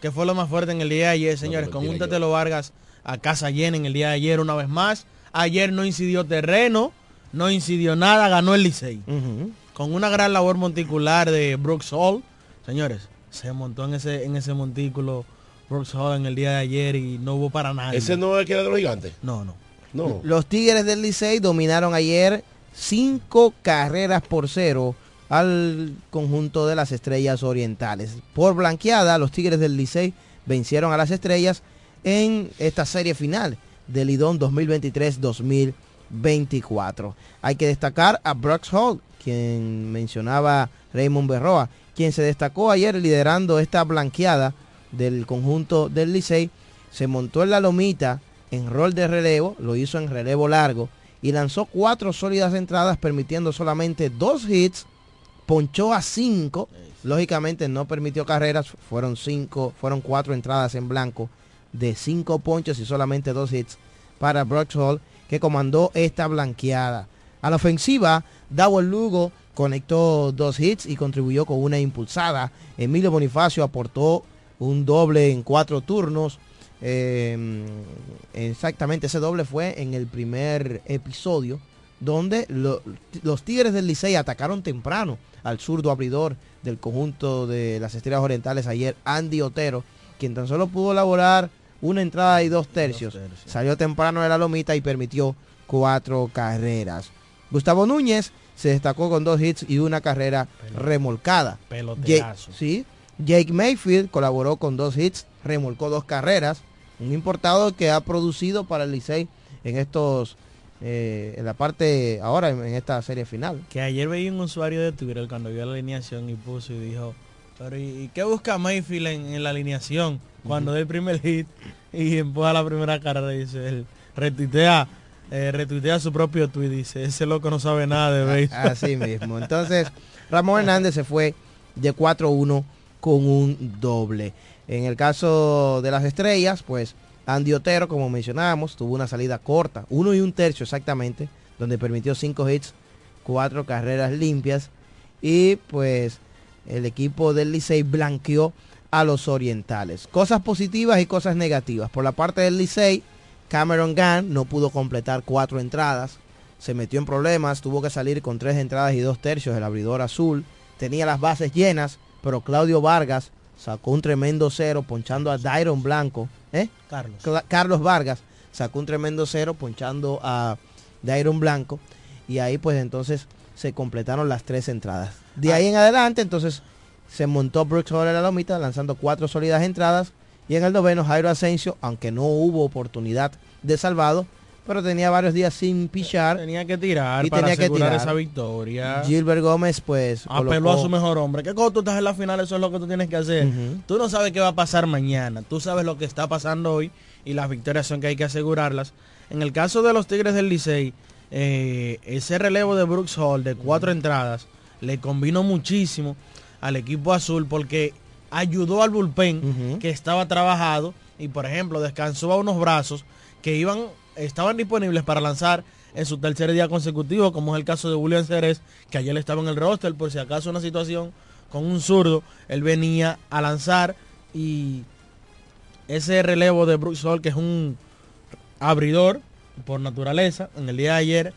Que fue lo más fuerte en el día de ayer, señores. con un Tetelo Vargas a casa llena en el día de ayer una vez más. Ayer no incidió terreno, no incidió nada, ganó el Licey. Con una gran labor monticular de Brooks Hall. Señores, se montó en ese, en ese montículo Brooks Hall en el día de ayer y no hubo para nadie. ¿Ese no es el que era de los gigantes? No, no. No. Los Tigres del Licey dominaron ayer cinco carreras por cero al conjunto de las Estrellas Orientales. Por blanqueada, los Tigres del Licey vencieron a las Estrellas en esta serie final del Lidón 2023-2024. Hay que destacar a Brooks Hall, quien mencionaba Raymond Berroa, quien se destacó ayer liderando esta blanqueada del conjunto del Licey. Se montó en la lomita en rol de relevo, lo hizo en relevo largo y lanzó cuatro sólidas entradas permitiendo solamente dos hits, ponchó a cinco, lógicamente no permitió carreras, fueron cinco, fueron cuatro entradas en blanco de cinco ponches y solamente dos hits para Brooks Hall que comandó esta blanqueada. A la ofensiva, Dawel Lugo conectó dos hits y contribuyó con una impulsada. Emilio Bonifacio aportó un doble en cuatro turnos. Eh, exactamente, ese doble fue en el primer episodio, donde lo- los Tigres del Licey atacaron temprano al zurdo abridor del conjunto de las Estrellas Orientales ayer, Andy Otero, quien tan solo pudo elaborar una entrada y dos tercios. Salió temprano de la lomita y permitió cuatro carreras. Gustavo Núñez se destacó con dos hits y una carrera remolcada. Peloterazo. Jake, sí. Jake Mayfield colaboró con dos hits, remolcó dos carreras. Un importado que ha producido para el Licey en estos, eh, en la parte, ahora en, en esta serie final. Que ayer veía un usuario de Twitter cuando vio la alineación y puso y dijo, pero ¿y, y qué busca Mayfield en, en la alineación? Cuando dé el primer hit y empuja la primera carrera, dice él, retuitea, eh, retuitea su propio tweet, dice, ese loco no sabe nada de béisbol. Así mismo. Entonces, Ramón Hernández se fue de 4-1 con un doble. En el caso de las estrellas, pues Andy Otero, como mencionábamos, tuvo una salida corta, uno y un tercio exactamente, donde permitió cinco hits, cuatro carreras limpias y pues el equipo del Licey blanqueó a los orientales. Cosas positivas y cosas negativas. Por la parte del Licey, Cameron Gunn no pudo completar cuatro entradas, se metió en problemas, tuvo que salir con tres entradas y dos tercios el abridor azul, tenía las bases llenas, pero Claudio Vargas sacó un tremendo cero ponchando a Dairon Blanco, ¿eh? Carlos. Cla- Carlos Vargas sacó un tremendo cero ponchando a Dairon Blanco y ahí pues entonces se completaron las tres entradas. De ahí en adelante entonces se montó Brooks Hall en la lomita lanzando cuatro sólidas entradas y en el noveno Jairo Asensio, aunque no hubo oportunidad de salvado, pero tenía varios días sin pichar. Tenía que tirar y para tenía que tirar. esa victoria. Gilbert Gómez pues Apeló a colocó- su mejor hombre. Que cuando tú estás en la final, eso es lo que tú tienes que hacer. Tú no sabes qué va a pasar mañana. Tú sabes lo que está pasando hoy y las victorias son que hay que asegurarlas. En el caso de los Tigres del Licey, eh, ese relevo de Brooks Hall de cuatro entradas le combinó muchísimo al equipo azul porque ayudó al bullpen que estaba trabajado y por ejemplo descansó a unos brazos que iban estaban disponibles para lanzar en su tercer día consecutivo como es el caso de William Ceres que ayer estaba en el roster por si acaso una situación con un zurdo, él venía a lanzar y ese relevo de Bruce Hall, que es un abridor por naturaleza, en el día de ayer,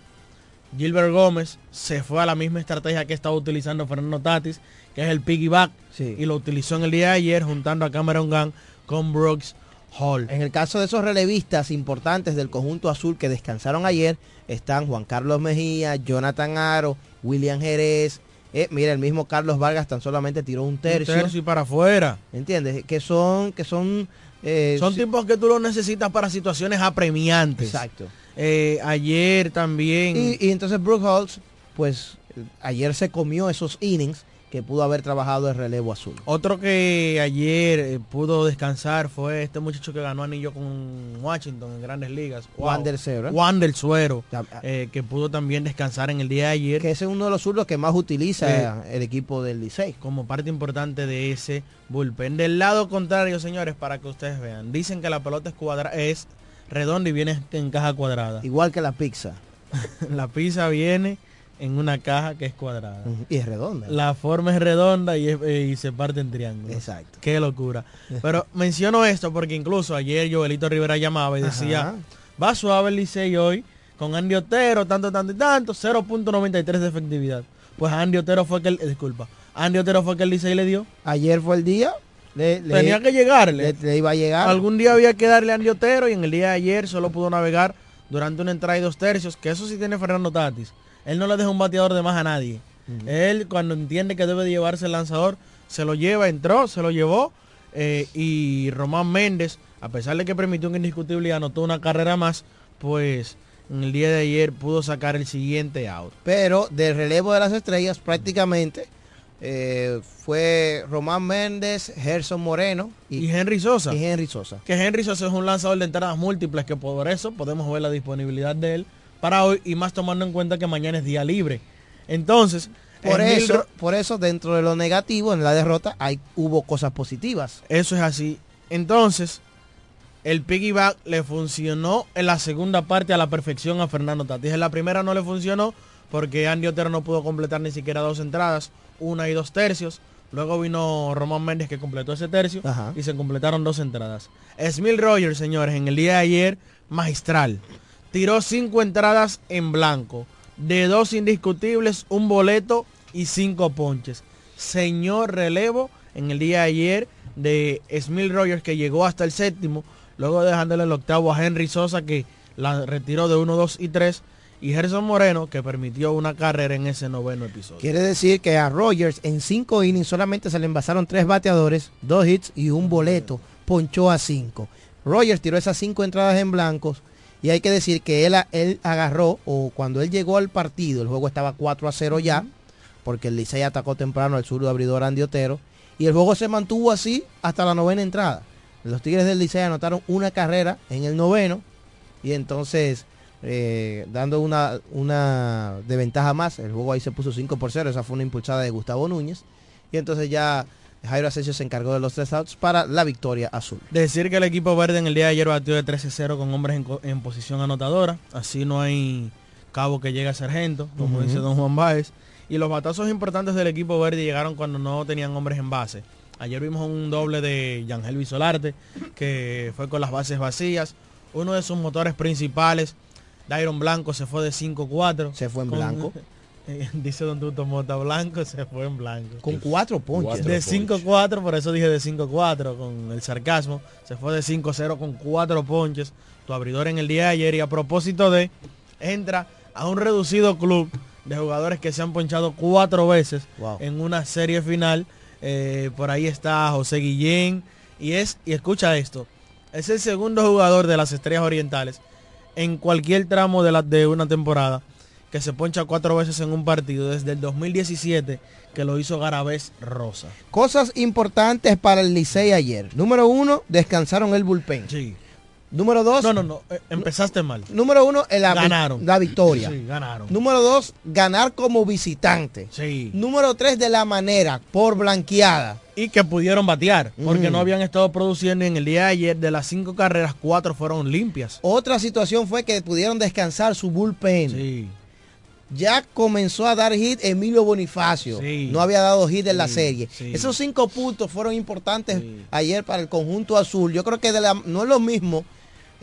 Gilbert Gómez se fue a la misma estrategia que estaba utilizando Fernando Tatis, que es el piggyback, y lo utilizó en el día de ayer juntando a Cameron Gunn con Brooks Hall. En el caso de esos relevistas importantes del conjunto azul que descansaron ayer, están Juan Carlos Mejía, Jonathan Aro, William Jerez. Eh, mira, el mismo Carlos Vargas tan solamente tiró un tercio. Un tercio y para afuera. ¿Entiendes? Que son, que son eh, Son tipos que tú los necesitas para situaciones apremiantes. Exacto. Eh, ayer también. Y, y entonces Brooke Holtz, pues ayer se comió esos innings que pudo haber trabajado el relevo azul. Otro que ayer eh, pudo descansar fue este muchacho que ganó anillo con Washington en grandes ligas. Wander Suero. Wander Suero, eh, que pudo también descansar en el día de ayer. Que ese es uno de los zurdos que más utiliza el equipo del Licey. Como parte importante de ese bullpen. Del lado contrario, señores, para que ustedes vean. Dicen que la pelota es, cuadra es redonda y viene en caja cuadrada. Igual que la pizza. la pizza viene en una caja que es cuadrada. Y es redonda. La forma es redonda y, eh, se parte en triángulo. Exacto. Qué locura. Pero menciono esto porque incluso ayer Joelito Rivera llamaba y decía, va suave el Licey hoy, con Andy Otero, tanto, tanto y tanto, 0.93 de efectividad. Pues Andy Otero fue que el, disculpa, Andy Otero fue que el Licey le dio. Ayer fue el día. Tenía que llegarle. Le, iba a llegar. Algún día había que darle a Andy Otero y en el día de ayer solo pudo navegar durante una entrada y dos tercios, que eso sí tiene Fernando Tatis. Él no le deja un bateador de más a nadie. Él cuando entiende que debe de llevarse el lanzador, se lo lleva, entró, se lo llevó. Eh, y Román Méndez, a pesar de que permitió un indiscutible y anotó una carrera más, pues en el día de ayer pudo sacar el siguiente out. Pero del relevo de las estrellas prácticamente eh, fue Román Méndez, Gerson Moreno y, Henry Sosa. Y Henry Sosa. Que Henry Sosa es un lanzador de entradas múltiples que por eso podemos ver la disponibilidad de él para hoy y más tomando en cuenta que mañana es día libre. Entonces, por eso, por eso dentro de lo negativo en la derrota hay hubo cosas positivas. Eso es así. Entonces, el piggyback le funcionó en la segunda parte a la perfección a Fernando Tatis. En la primera no le funcionó porque Andy Otero no pudo completar ni siquiera dos entradas, una y dos tercios. Luego vino Román Méndez que completó ese tercio y se completaron dos entradas. Smil Rogers, señores, en el día de ayer, magistral tiró cinco entradas en blanco, de dos indiscutibles, un boleto y cinco ponches. Señor relevo en el día de ayer de Smil Rogers que llegó hasta el séptimo, luego dejándole el octavo a Henry Sosa que la retiró de 1, 2 y 3 y Gerson Moreno que permitió una carrera en ese noveno episodio. Quiere decir que a Rogers en cinco innings solamente se le envasaron tres bateadores, dos hits y un boleto, ponchó a cinco. Rogers tiró esas cinco entradas en blancos y hay que decir que él, él agarró, o cuando él llegó al partido, el juego estaba 4 a 0 ya, porque el Licey atacó temprano al sur de abridor Andy Otero, y el juego se mantuvo así hasta la novena entrada. Los Tigres del Licey anotaron una carrera en el noveno, y entonces, eh, dando una, una de ventaja más, el juego ahí se puso 5 por 0, esa fue una impulsada de Gustavo Núñez, y entonces ya Jairo Asensio se encargó de los tres outs para la victoria azul. Decir que el equipo verde en el día de ayer batió de 13-0 con hombres en, posición anotadora. Así no hay cabo que llegue a sargento, como dice don Juan Báez. Y los batazos importantes del equipo verde llegaron cuando no tenían hombres en base. Ayer vimos un doble de Yangel Visolarte, que fue con las bases vacías. Uno de sus motores principales, Dairon Blanco, se fue de 5-4. Se fue en blanco. dice Don Tuto Mota Blanco, se fue en blanco. Con cuatro ponches. de 5-4, por eso dije de 5-4, con el sarcasmo. Se fue de 5-0 con cuatro ponches. Tu abridor en el día de ayer y a propósito de, entra a un reducido club de jugadores que se han ponchado cuatro veces en una serie final. Eh, por ahí está José Guillén. Y es, y escucha esto, es el segundo jugador de las Estrellas Orientales en cualquier tramo de, la, de una temporada que se poncha cuatro veces en un partido desde el 2017 que lo hizo Garabés Rosa. Cosas importantes para el Licey ayer. Número uno, descansaron el bullpen. Sí. Número dos. No, no, no. Eh, empezaste mal. Número uno, el, ganaron. la victoria. Sí, ganaron. Número dos, ganar como visitante. Sí. Número tres, de la manera, por blanqueada. Y que pudieron batear, porque no habían estado produciendo en el día de ayer de las cinco carreras, cuatro fueron limpias. Otra situación fue que pudieron descansar su bullpen. Sí. Ya comenzó a dar hit Emilio Bonifacio. No había dado hit en la serie. Esos cinco puntos fueron importantes ayer para el conjunto azul. Yo creo que de la- no es lo mismo.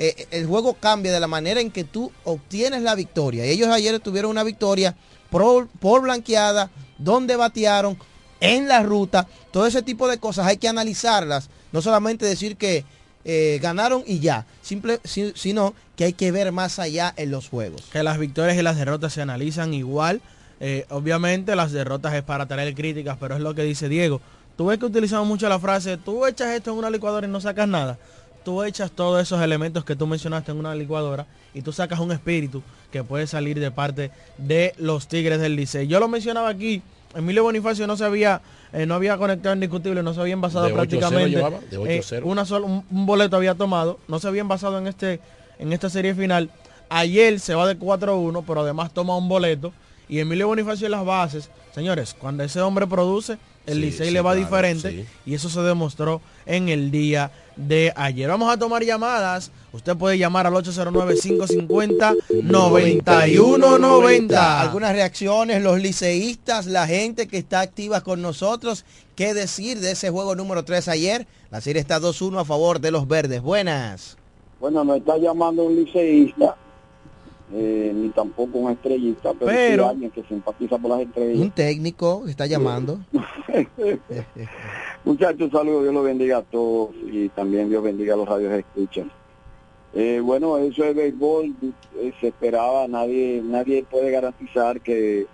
eh, el juego cambia de la manera en que tú obtienes la victoria. Ellos ayer tuvieron una victoria por, por blanqueada, donde batearon, en la ruta. Todo ese tipo de cosas hay que analizarlas. No solamente decir que eh, ganaron y ya. Simple, si- sino que hay que ver más allá en los juegos. que las victorias y las derrotas se analizan igual. Eh, obviamente las derrotas es para traer críticas, pero es lo que dice Diego. Tú ves que utilizamos mucho la frase, tú echas esto en una licuadora y no sacas nada. Tú echas todos esos elementos que tú mencionaste en una licuadora y tú sacas un espíritu que puede salir de parte de los Tigres del Licey. Yo lo mencionaba aquí, Emilio Bonifacio no se había, eh, no había conectado indiscutible, no se había envasado De 8-0 prácticamente. llevaba, de 8-0. eh, una sola- un, un boleto había tomado, no se había envasado en este en esta serie final. Ayer se va de 4-1, pero además toma un boleto. Y Emilio Bonifacio en las bases. Señores, cuando ese hombre produce, el Sí, Licey sí, le va claro, diferente. sí. Y eso se demostró en el día de ayer. Vamos a tomar llamadas. Usted puede llamar al 809-550-9190. Algunas reacciones, los liceístas, la gente que está activa con nosotros. ¿Qué decir de ese juego número 3 ayer? La serie está 2-1 a favor de los verdes. Buenas. Bueno, no está llamando un liceísta, eh, ni tampoco un estrellista, pero, sí Pero- alguien que simpatiza por las estrellas. Un técnico está llamando. Muchachos, saludos, Dios los bendiga a todos y también Dios bendiga a los radios que escuchan. Eh, bueno, eso es béisbol, eh, se esperaba, nadie nadie puede garantizar que,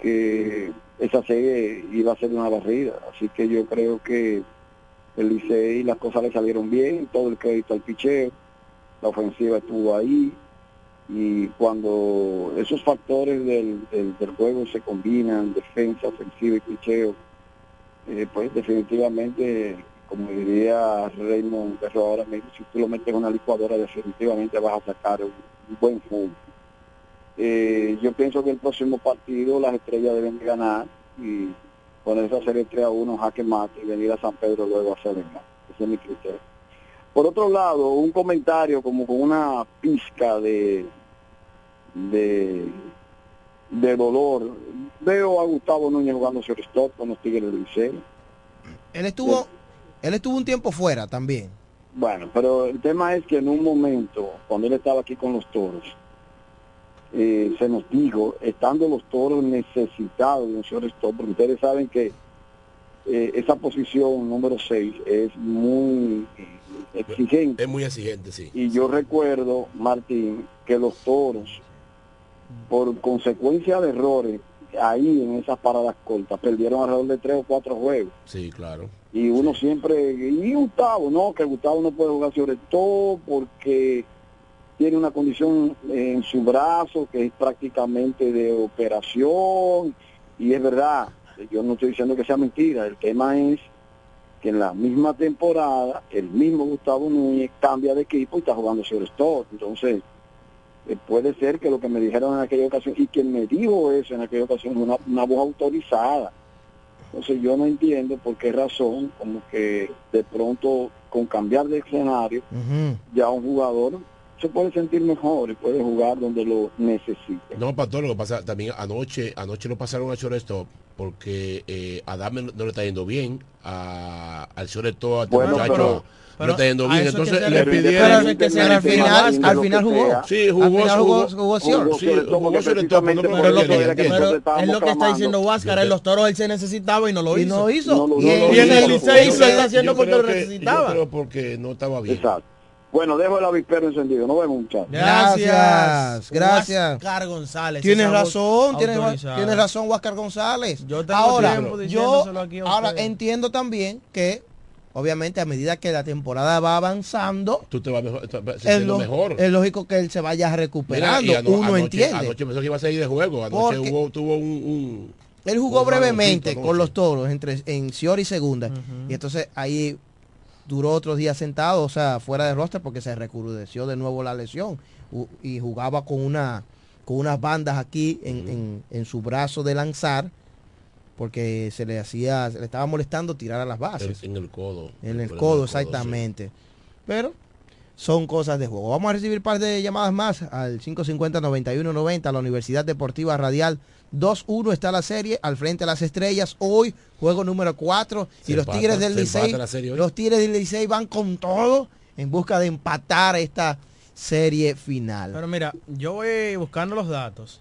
que esa serie iba a ser una barrida, así que yo creo que el Licey las cosas le salieron bien, todo el crédito al picheo, la ofensiva estuvo ahí y cuando esos factores del, del, del juego se combinan, defensa, ofensiva y picheo, eh, pues definitivamente, como diría Raymond Berro ahora mismo, si tú lo metes en una licuadora definitivamente vas a sacar un, un buen fútbol. Eh, yo pienso que el próximo partido las estrellas deben de ganar y ponerse a hacer el 3 a 1 jaque mate y venir a San Pedro luego a hacer. Ese es mi criterio. Por otro lado, un comentario como con una pizca de, de, de dolor. Veo a Gustavo Núñez jugando shortstop con los Tigres del Liceo. Él estuvo, él estuvo un tiempo fuera también. Bueno, pero el tema es que en un momento, cuando él estaba aquí con los toros, eh, se nos dijo, estando los toros necesitados de un shortstop, porque ustedes saben que eh, esa posición número 6 es muy eh, exigente. Es muy exigente, sí. Y yo recuerdo, Martín, que los toros, por consecuencia de errores, ahí en esas paradas cortas, perdieron alrededor de tres o cuatro juegos. Sí, claro. Y uno siempre, y Gustavo, no, que Gustavo no puede jugar sobre todo porque tiene una condición en su brazo que es prácticamente de operación. Y es verdad, yo no estoy diciendo que sea mentira, el tema es que en la misma temporada el mismo Gustavo Núñez cambia de equipo y está jugando sobre todo. Entonces, eh, puede ser que lo que me dijeron en aquella ocasión y quien me dijo eso en aquella ocasión es una, una voz autorizada. Entonces yo no entiendo por qué razón, como que de pronto con cambiar de escenario, ya un jugador se puede sentir mejor y puede jugar donde lo necesite. No, para todo lo que pasa, también anoche, anoche lo pasaron a shortstop porque eh, a Dame no, le está yendo bien, a, al shortstop, a Bueno, muchacho, pero- le está yendo bien, entonces le pidieron... Pero al final- al final jugó. Sí, Al jugó, final jugó, jugó- Pero pero es lo que está diciendo Vázquez, en los toros él se necesitaba y no lo Y hizo. no hizo. No lo y, hizo. y en el Licey se está haciendo porque lo necesitaba. Creo porque no estaba bien. Exacto. Bueno, dejo el avispero encendido. Nos vemos, muchachos. Gracias, gracias. Huáscar González. Tienes razón, tienes, tienes razón, Huáscar González. Yo tengo ahora, tiempo yo aquí a ahora entiendo también que, obviamente, a medida que la temporada va avanzando, Tú te vas mejor, te vas es, sintiendo lo- mejor. es lógico que él se vaya recuperando. ano- Uno anoche, entiende. Anoche pensó que iba a salir de juego. Anoche hubo, tuvo un, un- Él jugó un brevemente con los toros entre en Cior y segunda. Y entonces ahí duró otros días sentado, o sea, fuera de roster porque se recrudeció de nuevo la lesión. U- y jugaba con una con unas bandas aquí en, en- en su brazo de lanzar porque se le hacía, se le estaba molestando tirar a las bases. En el codo. En el codo, sí. exactamente. Pero son cosas de juego. Vamos a recibir un par de llamadas más al 550-9190, la Universidad Deportiva Radial 2-1 está la serie, al frente de las estrellas, hoy juego número 4 y Se los empata, Tigres del Licey, los Tigres del Licey van con todo en busca de empatar esta serie final. Pero mira, yo voy buscando los datos.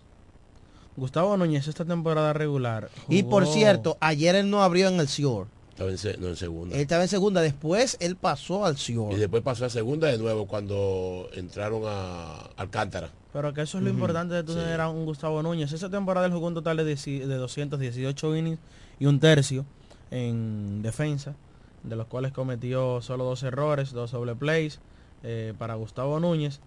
Gustavo Núñez esta temporada regular. Y por cierto, ayer él no abrió en el Sior. Estaba en, se- no, en segunda. Él estaba en segunda, después él pasó al Sior. Y después pasó a segunda de nuevo cuando entraron a Alcántara. Pero que eso es lo importante de Sí. tener a un Gustavo Núñez. Esa temporada él jugó un total de 218 innings y un tercio en defensa, de los cuales cometió solo dos errores, dos doble plays eh, para Gustavo Núñez.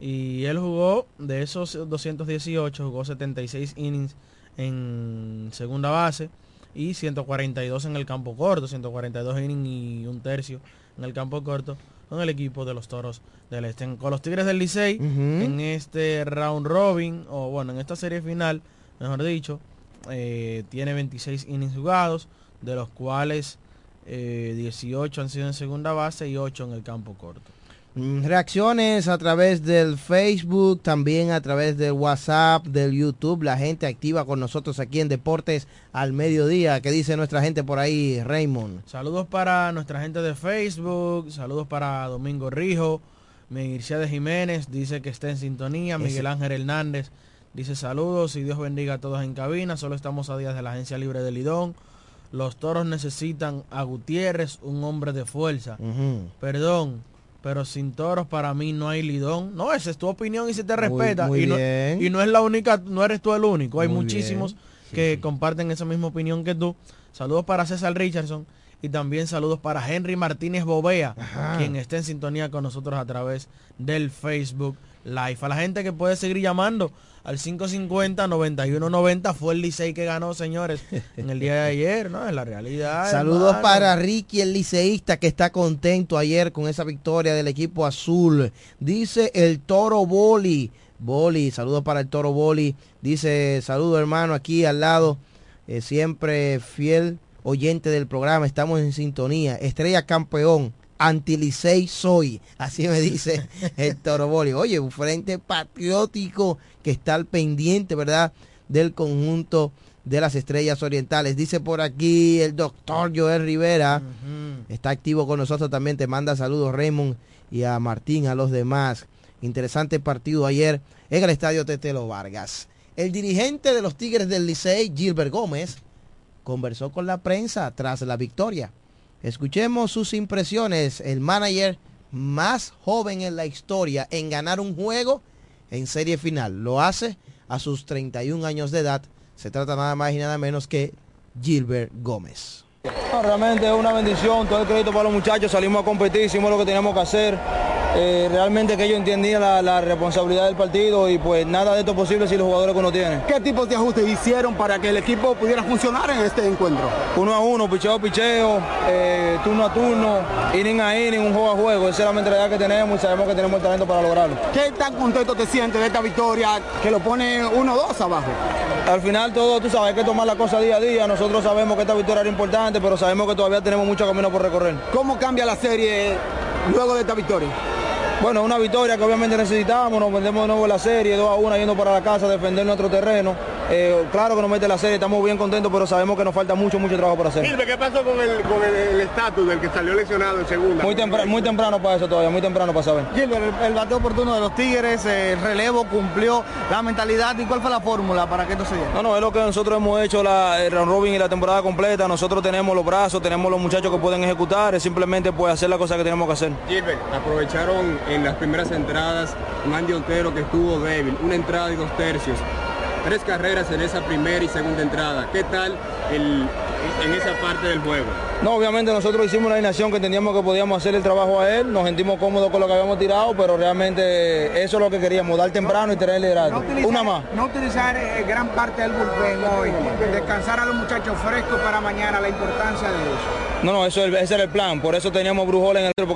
Y él jugó, de esos 218, jugó 76 innings en segunda base y 142 en el campo corto, 142 innings y un tercio en el campo corto con el equipo de los Toros del Este. Con los Tigres del Licey, en este round robin, o bueno, en esta serie final, mejor dicho, eh, tiene 26 innings jugados, de los cuales eh, 18 han sido en segunda base y 8 en el campo corto. Mm, Reacciones a través del Facebook, también a través del WhatsApp, del YouTube, la gente activa con nosotros aquí en Deportes al Mediodía. ¿Qué dice nuestra gente por ahí, Raymond? Saludos para nuestra gente de Facebook, saludos para Domingo Rijo, de Jiménez, dice que está en sintonía, Miguel Ángel Hernández dice saludos y Dios bendiga a todos en cabina, solo estamos a días de la agencia libre de Lidón. Los toros necesitan a Gutiérrez, un hombre de fuerza. Perdón, pero sin toros para mí no hay lidón. No, esa es tu opinión y se te respeta. muy y, no, bien. y no es la única, no eres tú el único. Hay Muy muchísimos que comparten esa misma opinión que tú. Saludos para César Richardson y también saludos para Henry Martínez Bobea, quien está en sintonía con nosotros a través del Facebook Live. A la gente que puede seguir llamando al 550-9190 fue el Licey que ganó, señores, en el día de ayer, ¿no? En la realidad. Saludos hermano. para Ricky el liceísta que está contento ayer con esa victoria del equipo azul. Dice el Toro Boli. Boli, saludos para el Toro Boli. Dice, saludo hermano aquí al lado. eh, siempre fiel oyente del programa. Estamos en sintonía. Estrella campeón. Antilicey soy. Así me dice el Toro Boli. Oye, un frente patriótico que está al pendiente, ¿verdad? Del conjunto de las estrellas orientales. Dice por aquí el doctor Joel Rivera. Está activo con nosotros también. Te manda saludos Raymond y a Martín, a los demás. Interesante partido ayer en el estadio Tetelo Vargas. El dirigente de los Tigres del Licey, Gilbert Gómez, conversó con la prensa tras la victoria. Escuchemos sus impresiones. El manager más joven en la historia en ganar un juego en serie final. Lo hace a sus 31 años de edad. Se trata nada más y nada menos que Gilbert Gómez. Realmente es una bendición, todo el crédito para los muchachos, salimos a competir, hicimos lo que teníamos que hacer. Eh, realmente que ellos entendían la, la responsabilidad del partido y pues nada de esto es posible sin los jugadores que uno tiene. ¿Qué tipos de ajustes hicieron para que el equipo pudiera funcionar en este encuentro? Uno a uno, picheo a picheo, eh, turno a turno, inning a inning, un juego a juego. Esa es la mentalidad que tenemos y sabemos que tenemos el talento para lograrlo. ¿Qué tan contento te sientes de esta victoria que lo pone 1-2 abajo? Al final todo, tú sabes, hay que tomar la cosa día a día. Nosotros sabemos que esta victoria era importante, pero sabemos que todavía tenemos mucho camino por recorrer. ¿Cómo cambia la serie luego de esta victoria? Bueno, una victoria que obviamente necesitamos, nos vendemos de nuevo la serie, 2 a 1 yendo para la casa, defender nuestro terreno. Eh, claro que nos mete la serie, estamos bien contentos, pero sabemos que nos falta mucho, mucho trabajo por hacer. Silve, ¿qué pasó con el con el el estatus del que salió lesionado en segunda? Muy temprano, muy temprano para eso todavía, muy temprano para saber. Gilbert, el, el bateo oportuno de los Tigres, eh, el relevo cumplió la mentalidad y cuál fue la fórmula para que esto se diera. No, no, es lo que nosotros hemos hecho la, el round robin y la temporada completa. Nosotros tenemos los brazos, tenemos los muchachos que pueden ejecutar, es simplemente pues hacer la cosa que tenemos que hacer. Gilbert, aprovecharon en las primeras entradas un Andy Otero que estuvo débil, una entrada y dos tercios. Tres carreras en esa primera y segunda entrada. ¿Qué tal el, en esa parte del juego? No, obviamente nosotros hicimos una alineación que entendíamos que podíamos hacer el trabajo a él, nos sentimos cómodos con lo que habíamos tirado, pero realmente eso es lo que queríamos, dar temprano y tener el liderato. Una más. No utilizar eh, gran parte del bullpen hoy, descansar a los muchachos frescos para mañana, la importancia de eso. No, no, eso, ese era el plan, por eso teníamos Brujol en el porque